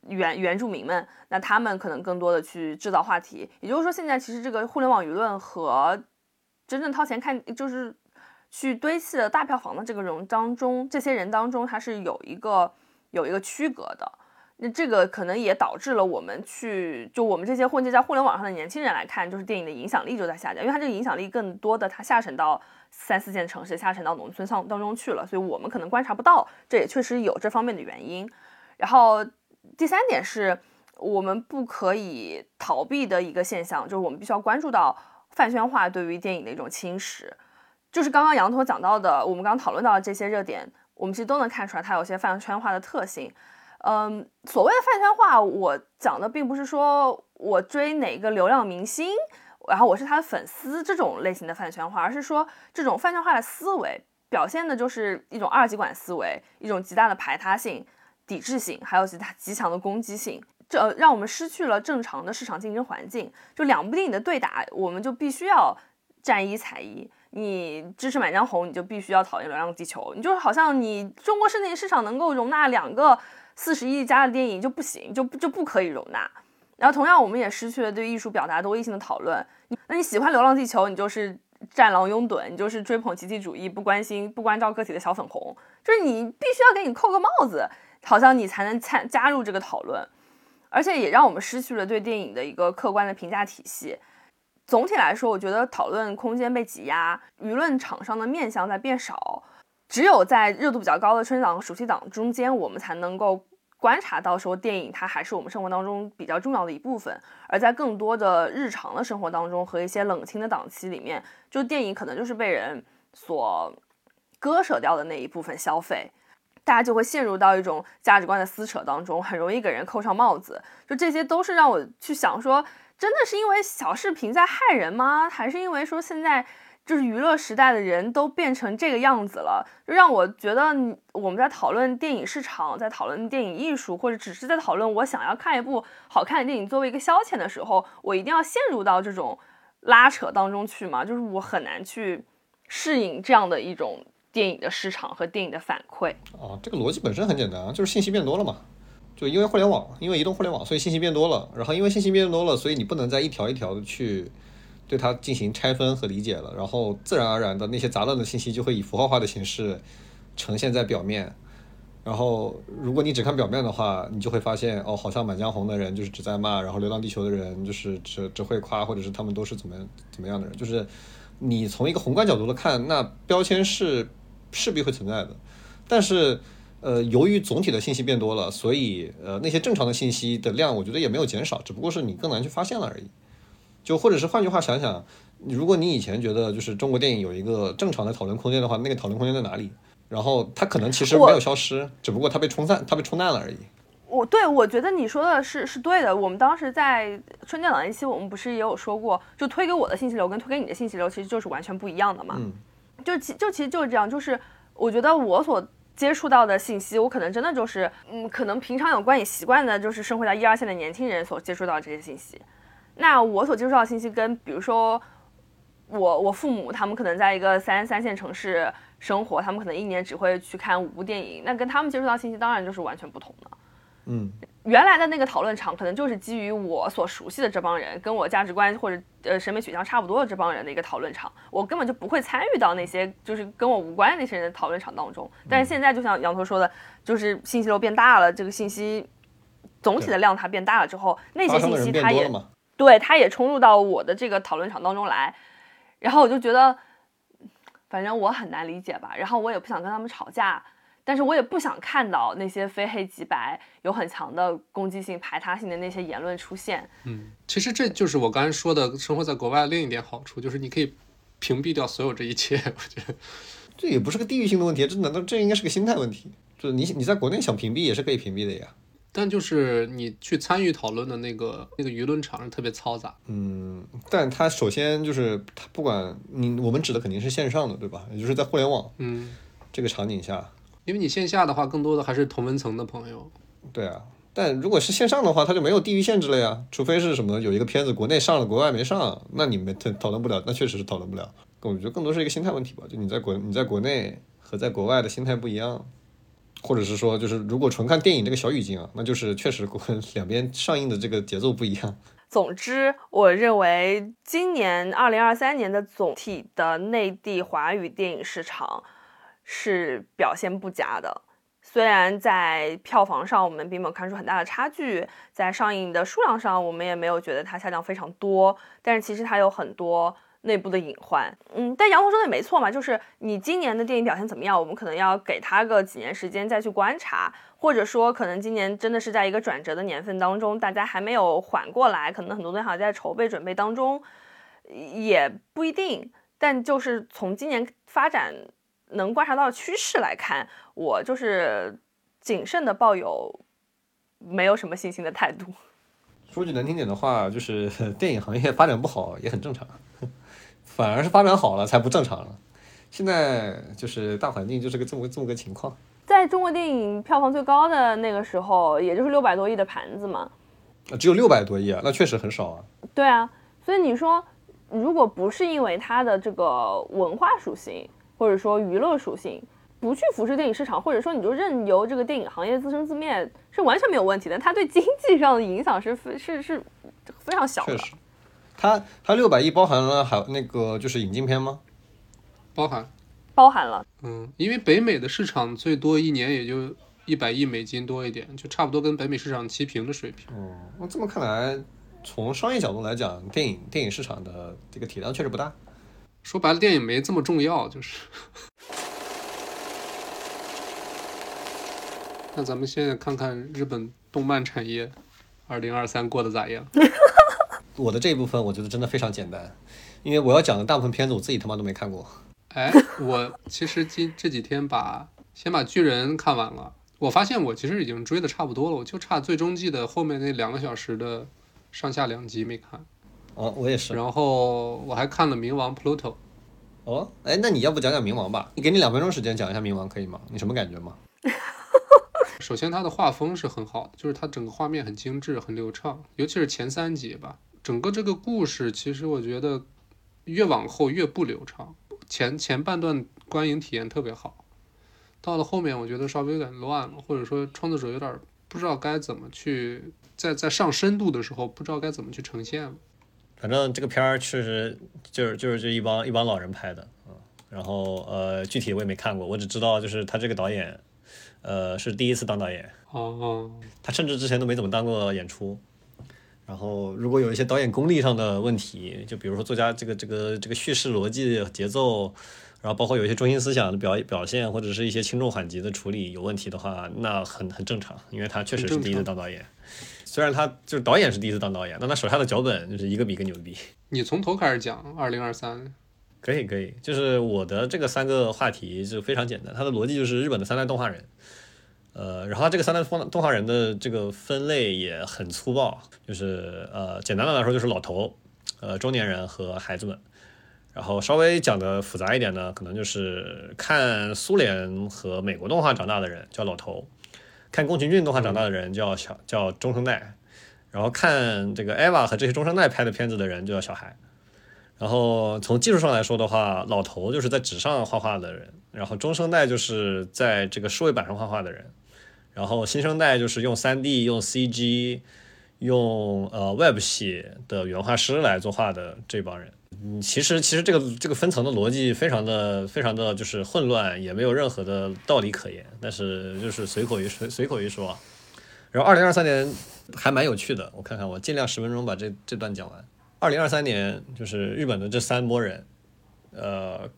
原原住民们，那他们可能更多的去制造话题，也就是说，现在其实这个互联网舆论和真正掏钱看，就是去堆砌的大票房的这个人当中，这些人当中，它是有一个有一个区隔的。那这个可能也导致了我们去，就我们这些混迹在互联网上的年轻人来看，就是电影的影响力就在下降，因为它这个影响力更多的它下沉到三四线城市，下沉到农村上当中去了，所以我们可能观察不到，这也确实有这方面的原因。然后第三点是我们不可以逃避的一个现象，就是我们必须要关注到饭圈化对于电影的一种侵蚀。就是刚刚羊驼讲到的，我们刚刚讨论到的这些热点，我们其实都能看出来它有些饭圈化的特性。嗯，所谓的饭圈化，我讲的并不是说我追哪个流量明星，然后我是他的粉丝这种类型的饭圈化，而是说这种饭圈化的思维表现的就是一种二极管思维，一种极大的排他性。抵制性，还有极大 极强的攻击性，这、让我们失去了正常的市场竞争环境。就两部电影的对打，我们就必须要战一踩一。你支持《满江红》，你就必须要讨厌《流浪地球》。你就好像你中国市内市场能够容纳两个四十亿加的电影就不行，就就不可以容纳。然后同样，我们也失去了对艺术表达多义性的讨论。那你喜欢《流浪地球》，你就是战狼拥趸，你就是追捧集体主义，不关心不关照个体的小粉红，就是你必须要给你扣个帽子。好像你才能参加入这个讨论，而且也让我们失去了对电影的一个客观的评价体系。总体来说，我觉得讨论空间被挤压，舆论场上的面向在变少。只有在热度比较高的春节档暑期档中间，我们才能够观察到说电影它还是我们生活当中比较重要的一部分。而在更多的日常的生活当中和一些冷清的档期里面，就电影可能就是被人所割舍掉的那一部分消费。大家就会陷入到一种价值观的撕扯当中，很容易给人扣上帽子。就这些都是让我去想说，真的是因为小视频在害人吗？还是因为说现在就是娱乐时代的人都变成这个样子了，就让我觉得我们在讨论电影市场，在讨论电影艺术，或者只是在讨论我想要看一部好看的电影作为一个消遣的时候，我一定要陷入到这种拉扯当中去嘛？就是我很难去适应这样的一种电影的市场和电影的反馈。啊，这个逻辑本身很简单啊，就是信息变多了嘛。就因为互联网，因为移动互联网，所以信息变多了。然后因为信息变多了，所以你不能再一条一条的去对它进行拆分和理解了。然后自然而然的那些杂乱的信息就会以符号化的形式呈现在表面。然后如果你只看表面的话，你就会发现哦，好像《满江红》的人就是只在骂，然后《流浪地球》的人就是只只会夸，或者是他们都是怎么怎么样的人。就是你从一个宏观角度来看，那标签是势必会存在的。但是，呃，由于总体的信息变多了，所以呃那些正常的信息的量，我觉得也没有减少，只不过是你更难去发现了而已。就或者是换句话想想，如果你以前觉得就是中国电影有一个正常的讨论空间的话，那个讨论空间在哪里？然后它可能其实没有消失，只不过它被冲散，它被冲淡了而已。我对我觉得你说的是是对的。我们当时在春节档一期，我们不是也有说过，就推给我的信息流跟推给你的信息流其实就是完全不一样的嘛。嗯，就其就其实就是这样，就是我觉得我所接触到的信息，我可能真的就是，嗯，可能平常有观影习惯的，就是生活在一二线的年轻人所接触到这些信息。那我所接触到的信息跟，比如说我我父母他们可能在一个三三线城市生活，他们可能一年只会去看五部电影，那跟他们接触到信息当然就是完全不同的。嗯，原来的那个讨论场，可能就是基于我所熟悉的这帮人，跟我价值观或者呃审美取向差不多的这帮人的一个讨论场，我根本就不会参与到那些就是跟我无关的那些人的讨论场当中。但是现在，就像羊驼说的，就是信息流变大了，这个信息总体的量它变大了之后，那些信息它也。对，他也冲入到我的这个讨论场当中来，然后我就觉得，反正我很难理解吧，然后我也不想跟他们吵架，但是我也不想看到那些非黑即白、有很强的攻击性、排他性的那些言论出现。嗯，其实这就是我刚才说的，生活在国外另一点好处，就是你可以屏蔽掉所有这一切。我觉得，这也不是个地域性的问题，这难道这应该是个心态问题？就是你你在国内想屏蔽也是可以屏蔽的呀。但就是你去参与讨论的那个那个舆论场是特别嘈杂。嗯，但它首先就是它不管你我们指的肯定是线上的，对吧？也就是在互联网嗯，这个场景下，因为你线下的话，更多的还是同文层的朋友。对啊。但如果是线上的话，它就没有地域限制了呀，除非是什么有一个片子国内上了，国外没上，那你们讨讨论不了，那确实是讨论不了。我觉得更多是一个心态问题吧，就你在国你在国内和在国外的心态不一样，或者是说，就是如果纯看电影这个小语境啊，那就是确实国两边上映的这个节奏不一样。总之，我认为今年二零二三年的总体的内地华语电影市场是表现不佳的。虽然在票房上我们并没有看出很大的差距，在上映的数量上我们也没有觉得它下降非常多，但是其实它有很多内部的隐患。嗯，但杨红说的也没错嘛，就是你今年的电影表现怎么样，我们可能要给它个几年时间再去观察，或者说可能今年真的是在一个转折的年份当中，大家还没有缓过来，可能很多东西还在筹备准备当中，也不一定。但就是从今年发展能观察到的趋势来看，我就是谨慎的抱有没有什么信心的态度。说句难听点的话，就是 电影行业发展不好也很正常，反而是发展好了才不正常了。现在就是大环境就是个这么这么个情况。在中国电影票房最高的那个时候，也就是六百多亿的盘子嘛。啊只有六百多亿啊，那确实很少啊。对啊，所以你说，如果不是因为它的这个文化属性，或者说娱乐属性，不去扶持电影市场，或者说你就任由这个电影行业自生自灭，是完全没有问题的。它对经济上的影响是非是是非常小的确。实，它它六百亿包含了还那个就是引进片吗？包含，包含了嗯，因为北美的市场最多一年也就一百亿美金多一点，就差不多跟北美市场齐平的水平。哦，那这么看来，从商业角度来讲，电影电影市场的这个体量确实不大。说白了，电影没这么重要，就是。那咱们现在看看日本动漫产业，二零二三过得咋样？我的这一部分我觉得真的非常简单，因为我要讲的大部分片子我自己他妈都没看过。哎，我其实今这几天把《先把巨人看完了。我发现我其实已经追的差不多了，我就差最终季的后面那两个小时的上下两集没看。哦，我也是。然后我还看了《冥王 Pluto》。哦，哎，那你要不讲讲冥王吧？你给你两分钟时间讲一下冥王可以吗？你什么感觉吗？首先，它的画风是很好的，就是它整个画面很精致、很流畅，尤其是前三集吧。整个这个故事，其实我觉得越往后越不流畅。前前半段观影体验特别好，到了后面我觉得稍微有点乱了，或者说创作者有点不知道该怎么去在在上深度的时候不知道该怎么去呈现了。反正这个片儿确实就是就是这一帮一帮老人拍的，嗯，然后呃具体我也没看过，我只知道就是他这个导演，呃是第一次当导演，哦，他甚至之前都没怎么当过演出。然后如果有一些导演功力上的问题，就比如说作家这个这个这个叙事逻辑节奏，然后包括有一些中心思想的表表现，或者是一些轻重缓急的处理有问题的话，那很很正常，因为他确实是第一次当导演。虽然他就是导演是第一次当导演，但他手下的脚本就是一个比一个牛逼。你从头开始讲，二零二三，可以可以，就是我的这个三个话题就非常简单，它的逻辑就是日本的三代动画人，呃，然后他这个三代动动画人的这个分类也很粗暴，就是呃，简单的来说就是老头，呃，中年人和孩子们，然后稍微讲的复杂一点呢，可能就是看苏联和美国动画长大的人叫老头。看宫崎骏动画长大的人叫小叫中生代，然后看这个 EVA 和这些中生代拍的片子的人就叫小孩。然后从技术上来说的话，老头就是在纸上画画的人，然后中生代就是在这个数位板上画画的人，然后新生代就是用 3D、用 CG、用呃 Web 系的原画师来作画的这帮人。嗯，其实其实这个这个分层的逻辑非常的非常的就是混乱，也没有任何的道理可言。但是就是随口一随随口一说。然后二零二三年还蛮有趣的，我看看我尽量十分钟把这这段讲完。二零二三年就是日本的这三波人，呃，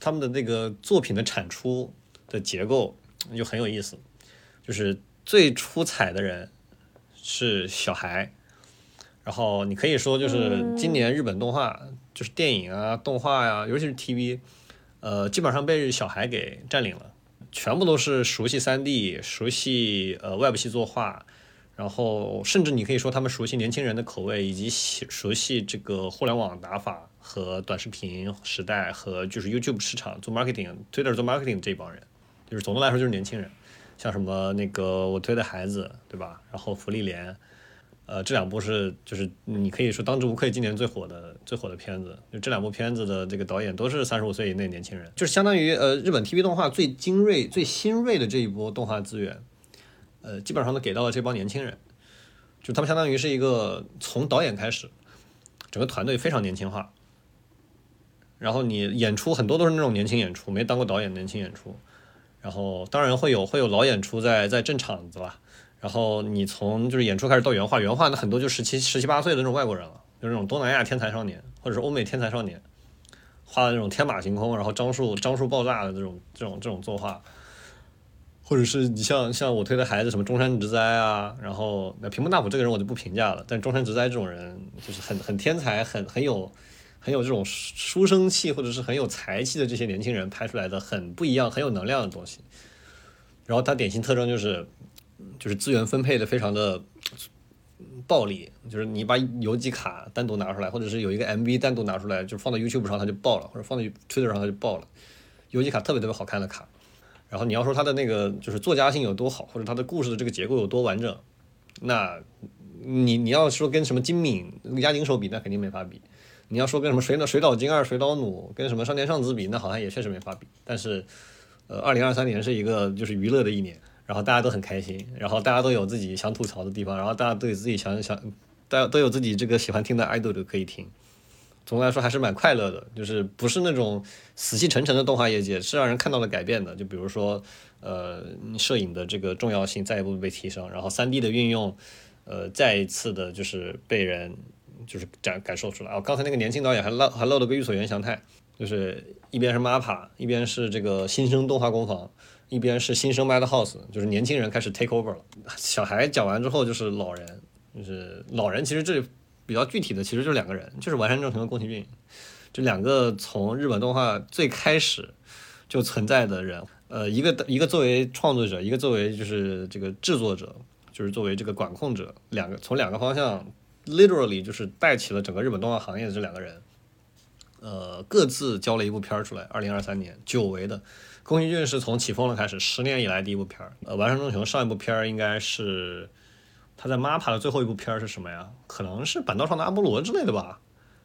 他们的那个作品的产出的结构就很有意思，就是最出彩的人是小孩。然后你可以说，就是今年日本动画，就是电影啊、动画呀，尤其是 TV，呃，基本上被小孩给占领了，全部都是熟悉 3D、熟悉呃 Web 系作画，然后甚至你可以说他们熟悉年轻人的口味，以及熟悉这个互联网打法和短视频时代和就是 YouTube 市场做 marketing、Twitter 做 marketing 这帮人，就是总的来说就是年轻人，像什么那个我推的孩子，对吧？然后福利连。呃，这两部是就是你可以说当之无愧今年最火的最火的片子，就这两部片子的这个导演都是三十五岁以内年轻人，就是相当于呃日本 TV 动画最精锐、最新锐的这一波动画资源，呃，基本上都给到了这帮年轻人，就他们相当于是一个从导演开始，整个团队非常年轻化，然后你演出很多都是那种年轻演出，没当过导演年轻演出，然后当然会有会有老演出在在镇场子吧。然后你从就是演出开始到原画，原画那很多就十七十七八岁的那种外国人了，就那种东南亚天才少年，或者是欧美天才少年，画的那种天马行空，然后张数张数爆炸的这种这种这种作画，或者是你像像我推的孩子什么中山直哉啊，然后那平幕大辅这个人我就不评价了，但中山直哉这种人就是很很天才，很很有很有这种书生气或者是很有才气的这些年轻人拍出来的很不一样、很有能量的东西，然后它典型特征就是。就是资源分配的非常的暴力，就是你把游记卡单独拿出来，或者是有一个 MV 单独拿出来，就放到 YouTube 上它就爆了，或者放在 Twitter 上它就爆了。游记卡特别特别好看的卡，然后你要说它的那个就是作家性有多好，或者它的故事的这个结构有多完整，那你你要说跟什么金敏押井守比，那肯定没法比。你要说跟什么水岛水岛精二、水岛努跟什么上田尚子比，那好像也确实没法比。但是，呃，二零二三年是一个就是娱乐的一年。然后大家都很开心，然后大家都有自己想吐槽的地方，然后大家都有自己想想，大家都有自己这个喜欢听的 idol 可以听。总的来说还是蛮快乐的，就是不是那种死气沉沉的动画业界，是让人看到了改变的。就比如说，呃，摄影的这个重要性再一步被提升，然后 3D 的运用，呃，再一次的就是被人就是感感受出来。哦，刚才那个年轻导演还漏还漏了个玉所原祥太，就是一边是 MAPA，一边是这个新生动画工坊。一边是新生 Madhouse，就是年轻人开始 take over 了。小孩讲完之后就是老人，就是老人。其实这比较具体的，其实就是两个人，就是完山正成和宫崎骏，这两个从日本动画最开始就存在的人。呃，一个一个作为创作者，一个作为就是这个制作者，就是作为这个管控者，两个从两个方向，literally 就是带起了整个日本动画行业的这两个人，呃，各自交了一部片儿出来，二零二三年久违的。宫崎骏是从起风了开始，十年以来第一部片儿。呃，完胜中雄上一部片儿应该是他在 MAPPA 的最后一部片儿是什么呀？可能是板道上的阿波罗之类的吧。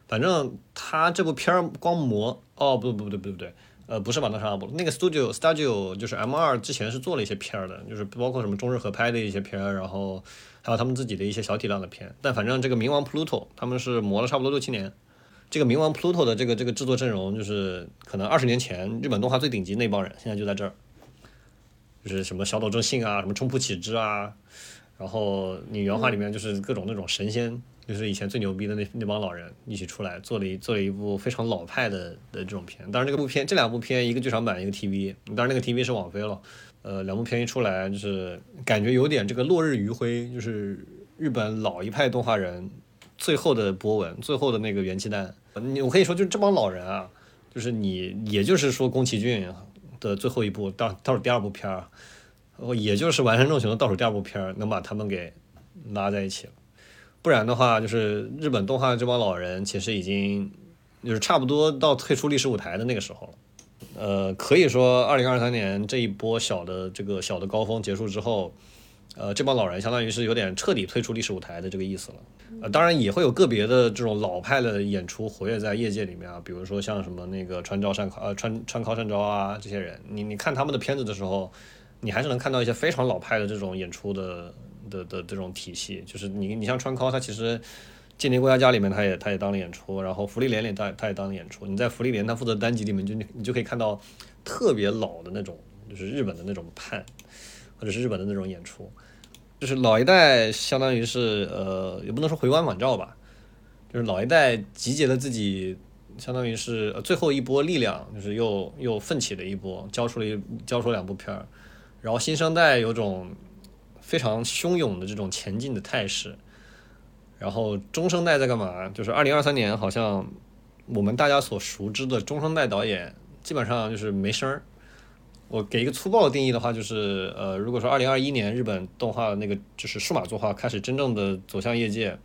反正他这部片儿光磨哦，不不不对不对不对，呃，不是板道上阿波罗，那个 Studio Studio 就是 M 二之前是做了一些片儿的，就是包括什么中日合拍的一些片儿，然后还有他们自己的一些小体量的片。但反正这个冥王 Pluto 他们是磨了差不多六七年。这个冥王 Pluto 的这个这个制作阵容，就是可能二十年前日本动画最顶级那帮人，现在就在这儿，就是什么小岛正信啊，什么冲浦启之啊，然后你原画里面就是各种那种神仙，就是以前最牛逼的那那帮老人一起出来做了一做了一部非常老派的的这种片。当然这个部片这两部片一个剧场版一个 TV，当然那个 TV 是网飞了，呃，两部片一出来就是感觉有点这个落日余晖，就是日本老一派动画人。最后的波纹，最后的那个元气弹，你我可以说，就这帮老人啊，就是你，也就是说宫崎骏的最后一部倒倒数第二部片儿，也就是完胜正雄的倒数第二部片儿，能把他们给拉在一起了。不然的话，就是日本动画这帮老人其实已经就是差不多到退出历史舞台的那个时候了。呃，可以说，二零二三年这一波小的这个小的高峰结束之后，呃，这帮老人相当于是有点彻底退出历史舞台的这个意思了。呃，当然也会有个别的这种老派的演出活跃在业界里面啊，比如说像什么那个川昭善考呃川川考善昭啊这些人，你你看他们的片子的时候，你还是能看到一些非常老派的这种演出的的的这种体系。就是你你像川考，他其实间谍过家家里面他也他也当了演出，然后福利连里他他也当了演出。你在福利连他负责单集里面就你就可以看到特别老的那种，就是日本的那种判，或者是日本的那种演出。就是老一代相当于是呃，也不能说回光返照吧，就是老一代集结了自己，相当于是最后一波力量，就是又又奋起了一波，交出了一交出两部片儿，然后新生代有种非常汹涌的这种前进的态势，然后中生代在干嘛？就是二零二三年好像我们大家所熟知的中生代导演基本上就是没声儿。我给一个粗暴的定义的话，就是呃，如果说二零二一年日本动画那个就是数码作画开始真正的走向业界，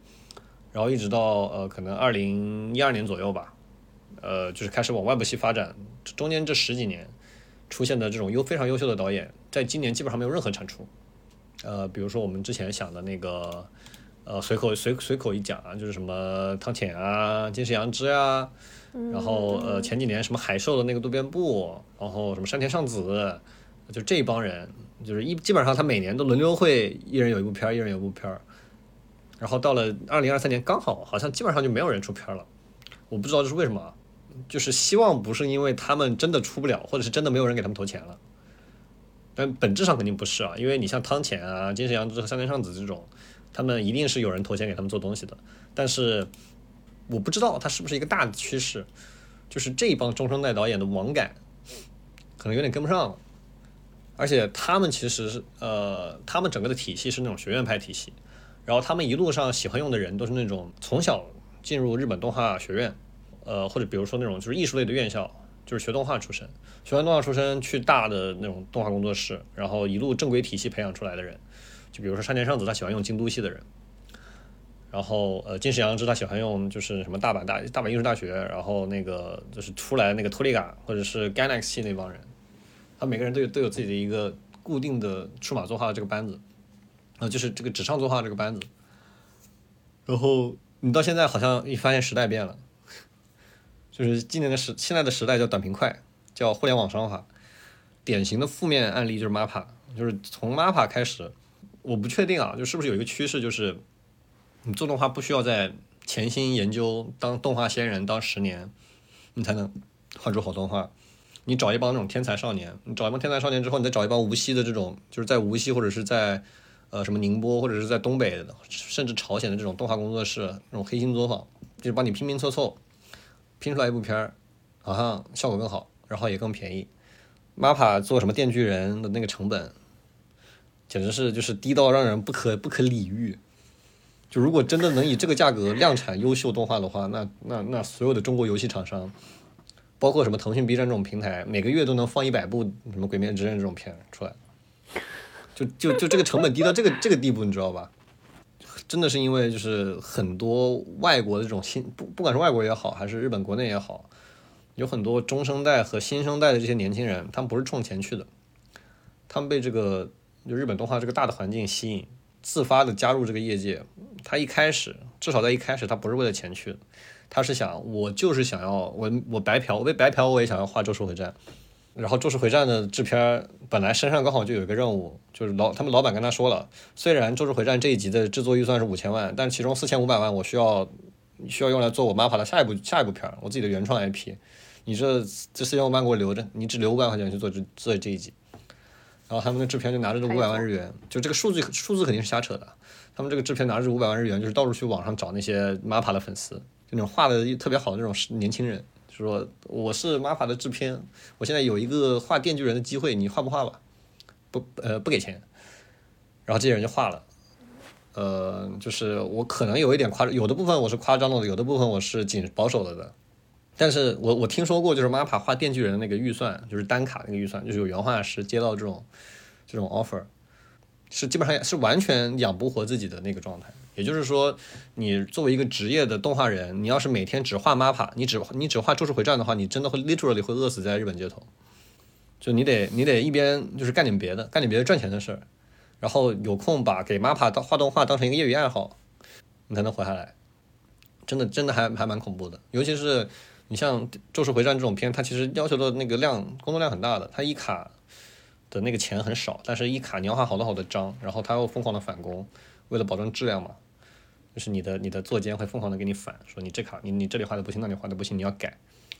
然后一直到呃可能二零一二年左右吧，呃，就是开始往外部系发展，中间这十几年出现的这种优非常优秀的导演，在今年基本上没有任何产出，呃，比如说我们之前想的那个，呃，随口随随口一讲啊，就是什么汤浅啊、金石阳之啊。然后呃前几年什么海兽的那个渡边步，然后什么山田尚子，就这一帮人，就是一基本上他每年都轮流会一人有一部片儿，一人有一部片儿。然后到了二零二三年，刚好好像基本上就没有人出片了，我不知道这是为什么，就是希望不是因为他们真的出不了，或者是真的没有人给他们投钱了。但本质上肯定不是啊，因为你像汤浅啊、金石阳之和山田尚子这种，他们一定是有人投钱给他们做东西的，但是。我不知道它是不是一个大的趋势，就是这帮中生代导演的网感可能有点跟不上，而且他们其实是呃，他们整个的体系是那种学院派体系，然后他们一路上喜欢用的人都是那种从小进入日本动画学院，呃，或者比如说那种就是艺术类的院校，就是学动画出身，学完动画出身去大的那种动画工作室，然后一路正规体系培养出来的人，就比如说山田尚子，他喜欢用京都系的人。然后，呃，金石阳之他喜欢用就是什么大阪大大阪艺术大学，然后那个就是出来那个托利嘎或者是 Gainax 那帮人，他每个人都有都有自己的一个固定的数码作画的这个班子，呃，就是这个纸上作画这个班子。然后你到现在好像一发现时代变了，就是今年的时现在的时代叫短平快，叫互联网商法。典型的负面案例就是 MAPPA，就是从 MAPPA 开始，我不确定啊，就是不是有一个趋势就是。你做动画不需要在潜心研究当动画仙人当十年，你才能画出好动画。你找一帮那种天才少年，你找一帮天才少年之后，你再找一帮无锡的这种，就是在无锡或者是在呃什么宁波或者是在东北，甚至朝鲜的这种动画工作室，那种黑心作坊，就是帮你拼拼凑凑拼出来一部片儿，好像效果更好，然后也更便宜。MAPA 做什么电锯人的那个成本，简直是就是低到让人不可不可理喻。就如果真的能以这个价格量产优秀动画的话，那那那所有的中国游戏厂商，包括什么腾讯、B 站这种平台，每个月都能放一百部什么《鬼灭之刃》这种片出来，就就就这个成本低到这个这个地步，你知道吧？真的是因为就是很多外国的这种新不不管是外国也好，还是日本国内也好，有很多中生代和新生代的这些年轻人，他们不是冲钱去的，他们被这个就日本动画这个大的环境吸引，自发的加入这个业界。他一开始至少在一开始，他不是为了钱去的，他是想我就是想要我我白嫖，我被白嫖我也想要画《咒术回战》。然后《咒术回战》的制片本来身上刚好就有一个任务，就是老他们老板跟他说了，虽然《咒术回战》这一集的制作预算是五千万，但是其中四千五百万我需要需要用来做我马爬的下一部下一部片，我自己的原创 IP。你这这四千五百万给我留着，你只留五百块钱去做这做这一集。然后他们的制片就拿着这五百万日元，就这个数字数字肯定是瞎扯的。他们这个制片拿着五百万日元，就是到处去网上找那些马爬的粉丝，就那种画的特别好的那种年轻人。说我是 MAPA 的制片，我现在有一个画电锯人的机会，你画不画吧？不，呃，不给钱。然后这些人就画了，呃，就是我可能有一点夸张，有的部分我是夸张了的，有的部分我是谨保守了的。但是我我听说过，就是 MAPA 画电锯人的那个预算，就是单卡那个预算，就是有原画师接到这种这种 offer，是基本上是完全养不活自己的那个状态。也就是说，你作为一个职业的动画人，你要是每天只画 MAPPA，你只你只画《咒术回战》的话，你真的会 literally 会饿死在日本街头。就你得你得一边就是干点别的，干点别的赚钱的事儿，然后有空把给 MAPPA 当画动画当成一个业余爱好，你才能活下来。真的真的还还蛮恐怖的，尤其是你像《咒术回战》这种片，它其实要求的那个量工作量很大的，它一卡的那个钱很少，但是一卡你要画好多好多张，然后它又疯狂的返工，为了保证质量嘛。就是你的你的座监会疯狂的给你反说你这卡你你这里画的不行那里画的不行你要改，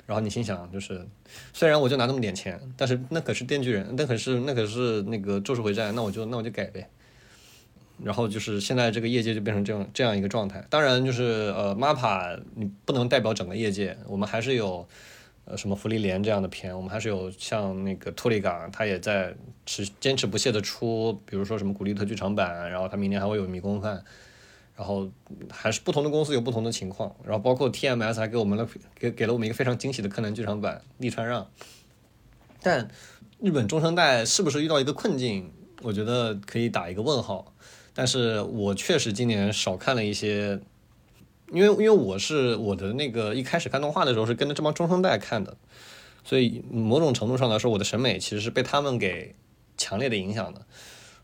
然后你心想就是虽然我就拿那么点钱，但是那可是电锯人，那可是那可是那个咒术回战，那我就那我就改呗。然后就是现在这个业界就变成这样这样一个状态。当然就是呃 MAPA 你不能代表整个业界，我们还是有呃什么福利连这样的片，我们还是有像那个托利嘎，他也在持坚持不懈的出，比如说什么古力特剧场版，然后他明年还会有迷宫饭。然后还是不同的公司有不同的情况，然后包括 TMS 还给我们了给给了我们一个非常惊喜的柯南剧场版利川让。但日本中生代是不是遇到一个困境？我觉得可以打一个问号。但是我确实今年少看了一些，因为因为我是我的那个一开始看动画的时候是跟着这帮中生代看的，所以某种程度上来说，我的审美其实是被他们给强烈的影响的。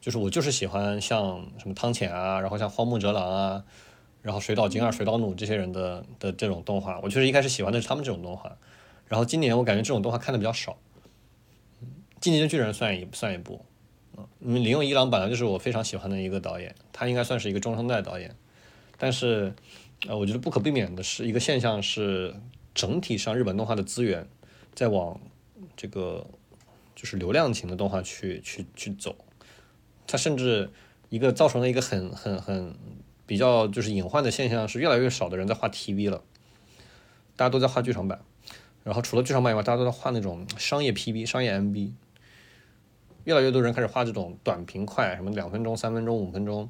就是我就是喜欢像什么汤浅啊，然后像荒木哲郎啊，然后水岛精二、水岛努这些人的的这种动画，我确实一开始喜欢的是他们这种动画。然后今年我感觉这种动画看的比较少，《进击的巨人》算一算一部，嗯，因为一郎本来就是我非常喜欢的一个导演，他应该算是一个中生代导演。但是，呃，我觉得不可避免的是一个现象是，整体上日本动画的资源在往这个就是流量型的动画去去去走。它甚至一个造成了一个很很很比较就是隐患的现象，是越来越少的人在画 TV 了，大家都在画剧场版，然后除了剧场版以外，大家都在画那种商业 PV、商业 MV，越来越多人开始画这种短平快，什么两分钟、三分钟、五分钟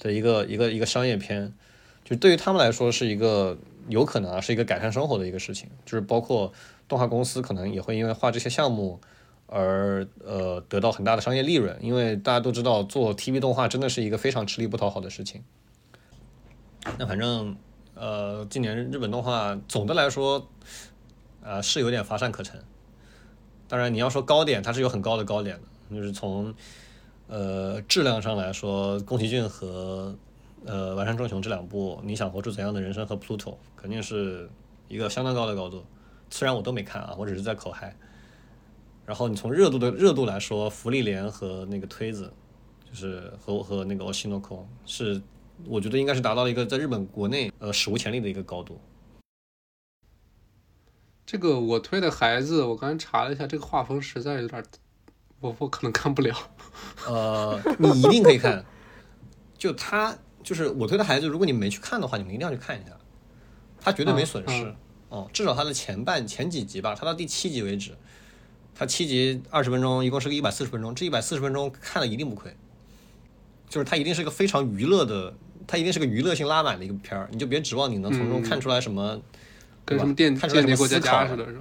的一个一个一个商业片，就对于他们来说是一个有可能啊，是一个改善生活的一个事情，就是包括动画公司可能也会因为画这些项目。而呃得到很大的商业利润，因为大家都知道做 TV 动画真的是一个非常吃力不讨好的事情。那反正呃今年日本动画总的来说，呃是有点乏善可陈。当然你要说高点，它是有很高的高点的，就是从呃质量上来说，宫崎骏和呃完山正雄这两部，你想活出怎样的人生和 Pluto 肯定是一个相当高的高度。虽然我都没看啊，我只是在口嗨。然后你从热度的热度来说，福利连和那个推子，就是和和那个 Oshinoko 是，我觉得应该是达到了一个在日本国内呃史无前例的一个高度。这个我推的孩子，我刚才查了一下，这个画风实在有点，我我可能看不了。呃，你一定可以看，就他就是我推的孩子，如果你没去看的话，你们一定要去看一下，他绝对没损失哦，至少他的前半前几集吧，他到第七集为止。它七集二十分钟，一共是个一百四十分钟。这一百四十分钟看了一定不亏，就是它一定是个非常娱乐的，它一定是个娱乐性拉满的一个片儿。你就别指望你能从中看出来什么，跟什么电看出来什么思考似的，是吧？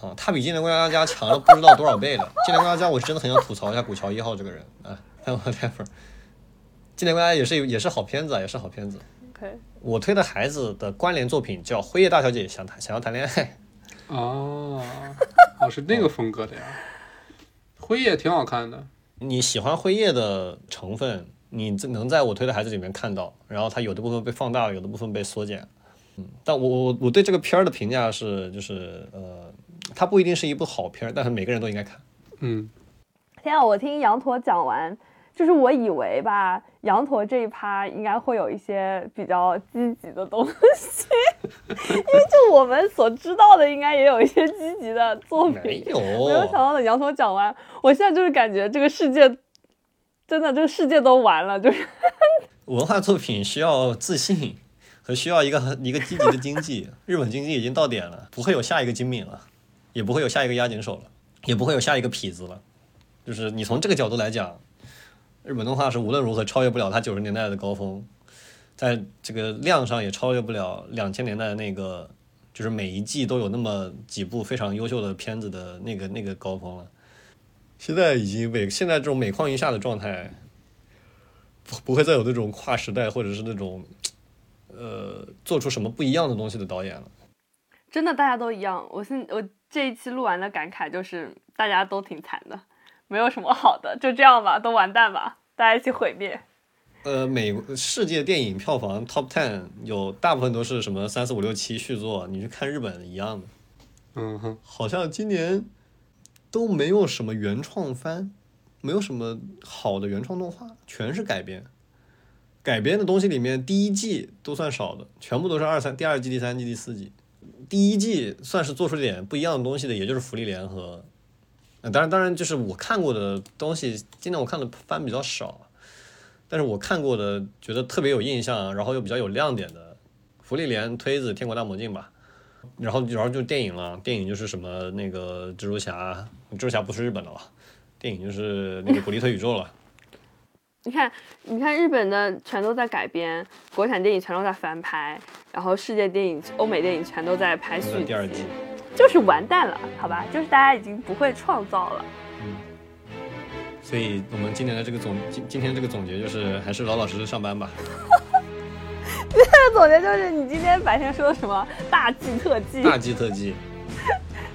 啊，它比《间谍过家家》强了不知道多少倍了。《间谍过家家》我是真的很想吐槽一下古桥一号这个人啊，但 whatever。《间谍过家家》也是也是好片子啊，也是好片子。OK，我推的孩子的关联作品叫《辉夜大小姐想谈想要谈恋爱》，哦，哦，是那个风格的呀。辉夜挺好看的，你喜欢辉夜的成分，你这能在我推的孩子里面看到，然后它有的部分被放大了，有的部分被缩减。嗯，但我我我对这个片儿的评价是，就是呃，它不一定是一部好片儿，但是每个人都应该看。嗯，天啊！我听羊驼讲完，就是我以为吧，羊驼这一趴应该会有一些比较积极的东西，因为就我们所知道的，应该也有一些积极的作品没。有，没有想到的羊驼讲完，我现在就是感觉这个世界真的这个世界都完了，就是 文化作品需要自信和需要一个很一个积极的经济。日本经济已经到点了，不会有下一个金敏了，也不会有下一个押井守了，也不会有下一个痞子了。就是你从这个角度来讲，日本动画是无论如何超越不了它九十年代的高峰，在这个量上也超越不了两千年代的那个，就是每一季都有那么几部非常优秀的片子的那个那个高峰了。现在已经每现在这种每况愈下的状态，不不会再有那种跨时代或者是那种，呃，做出什么不一样的东西的导演了。真的大家都一样。我现我这一期录完的感慨就是大家都挺惨的，没有什么好的，就这样吧，都完蛋吧，大家一起毁灭。呃，美世界电影票房 Top Ten 有大部分都是什么三四五六七续作，你去看日本一样的，嗯哼，好像今年都没有什么原创番，没有什么好的原创动画，全是改编。改编的东西里面，第一季都算少的，全部都是二三第二季、第三季、第四季。第一季算是做出点不一样的东西的，也就是福利莲和，呃，当然当然就是我看过的东西，今年我看的番比较少，但是我看过的觉得特别有印象，然后又比较有亮点的，福利莲、推子、天国大魔镜吧。然后然后就电影了，电影就是什么那个蜘蛛侠，蜘蛛侠不是日本的了，电影就是那个 古力特宇宙了。你看，你看日本的全都在改编，国产电影全都在翻拍，然后世界电影、欧美电影全都在拍续集第二季，，就是完蛋了，好吧？就是大家已经不会创造了。嗯所以我们今年的这个总今今天这个总结就是还是老老实实上班吧。今天的总结就是你今天白天说的什么大计特计。大计特计，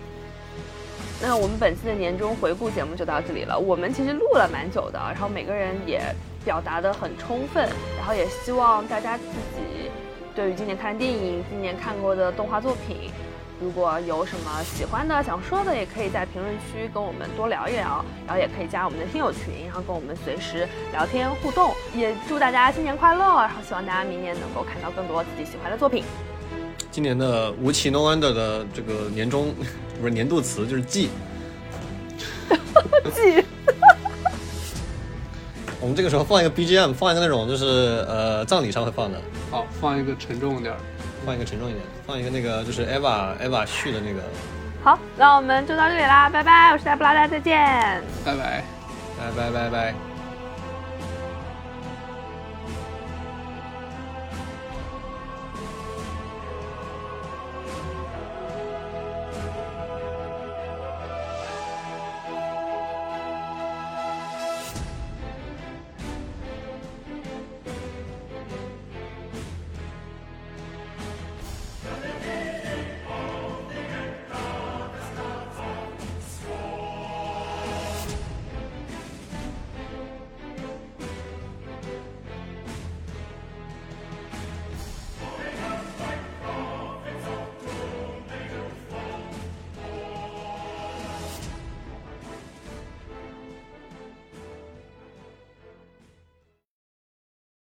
那我们本期的年终回顾节目就到这里了。我们其实录了蛮久的，然后每个人也表达的很充分，然后也希望大家自己对于今年看的电影、今年看过的动画作品，如果有什么喜欢的、想说的，也可以在评论区跟我们多聊一聊，然后也可以加我们的听友群，然后跟我们随时聊天互动。也祝大家新年快乐，然后希望大家明年能够看到更多自己喜欢的作品。今年的吴奇 No Wonder 的这个年终不是年度词就是季。记。我们这个时候放一个 BGM，放一个那种就是呃葬礼上会放的，好，放一个沉重点儿。放一个沉重一点，放一个那个就是 Eva Eva 续的那个，好，那我们就到这里啦，拜拜，我是戴布拉，大家再见。拜拜。拜拜拜拜。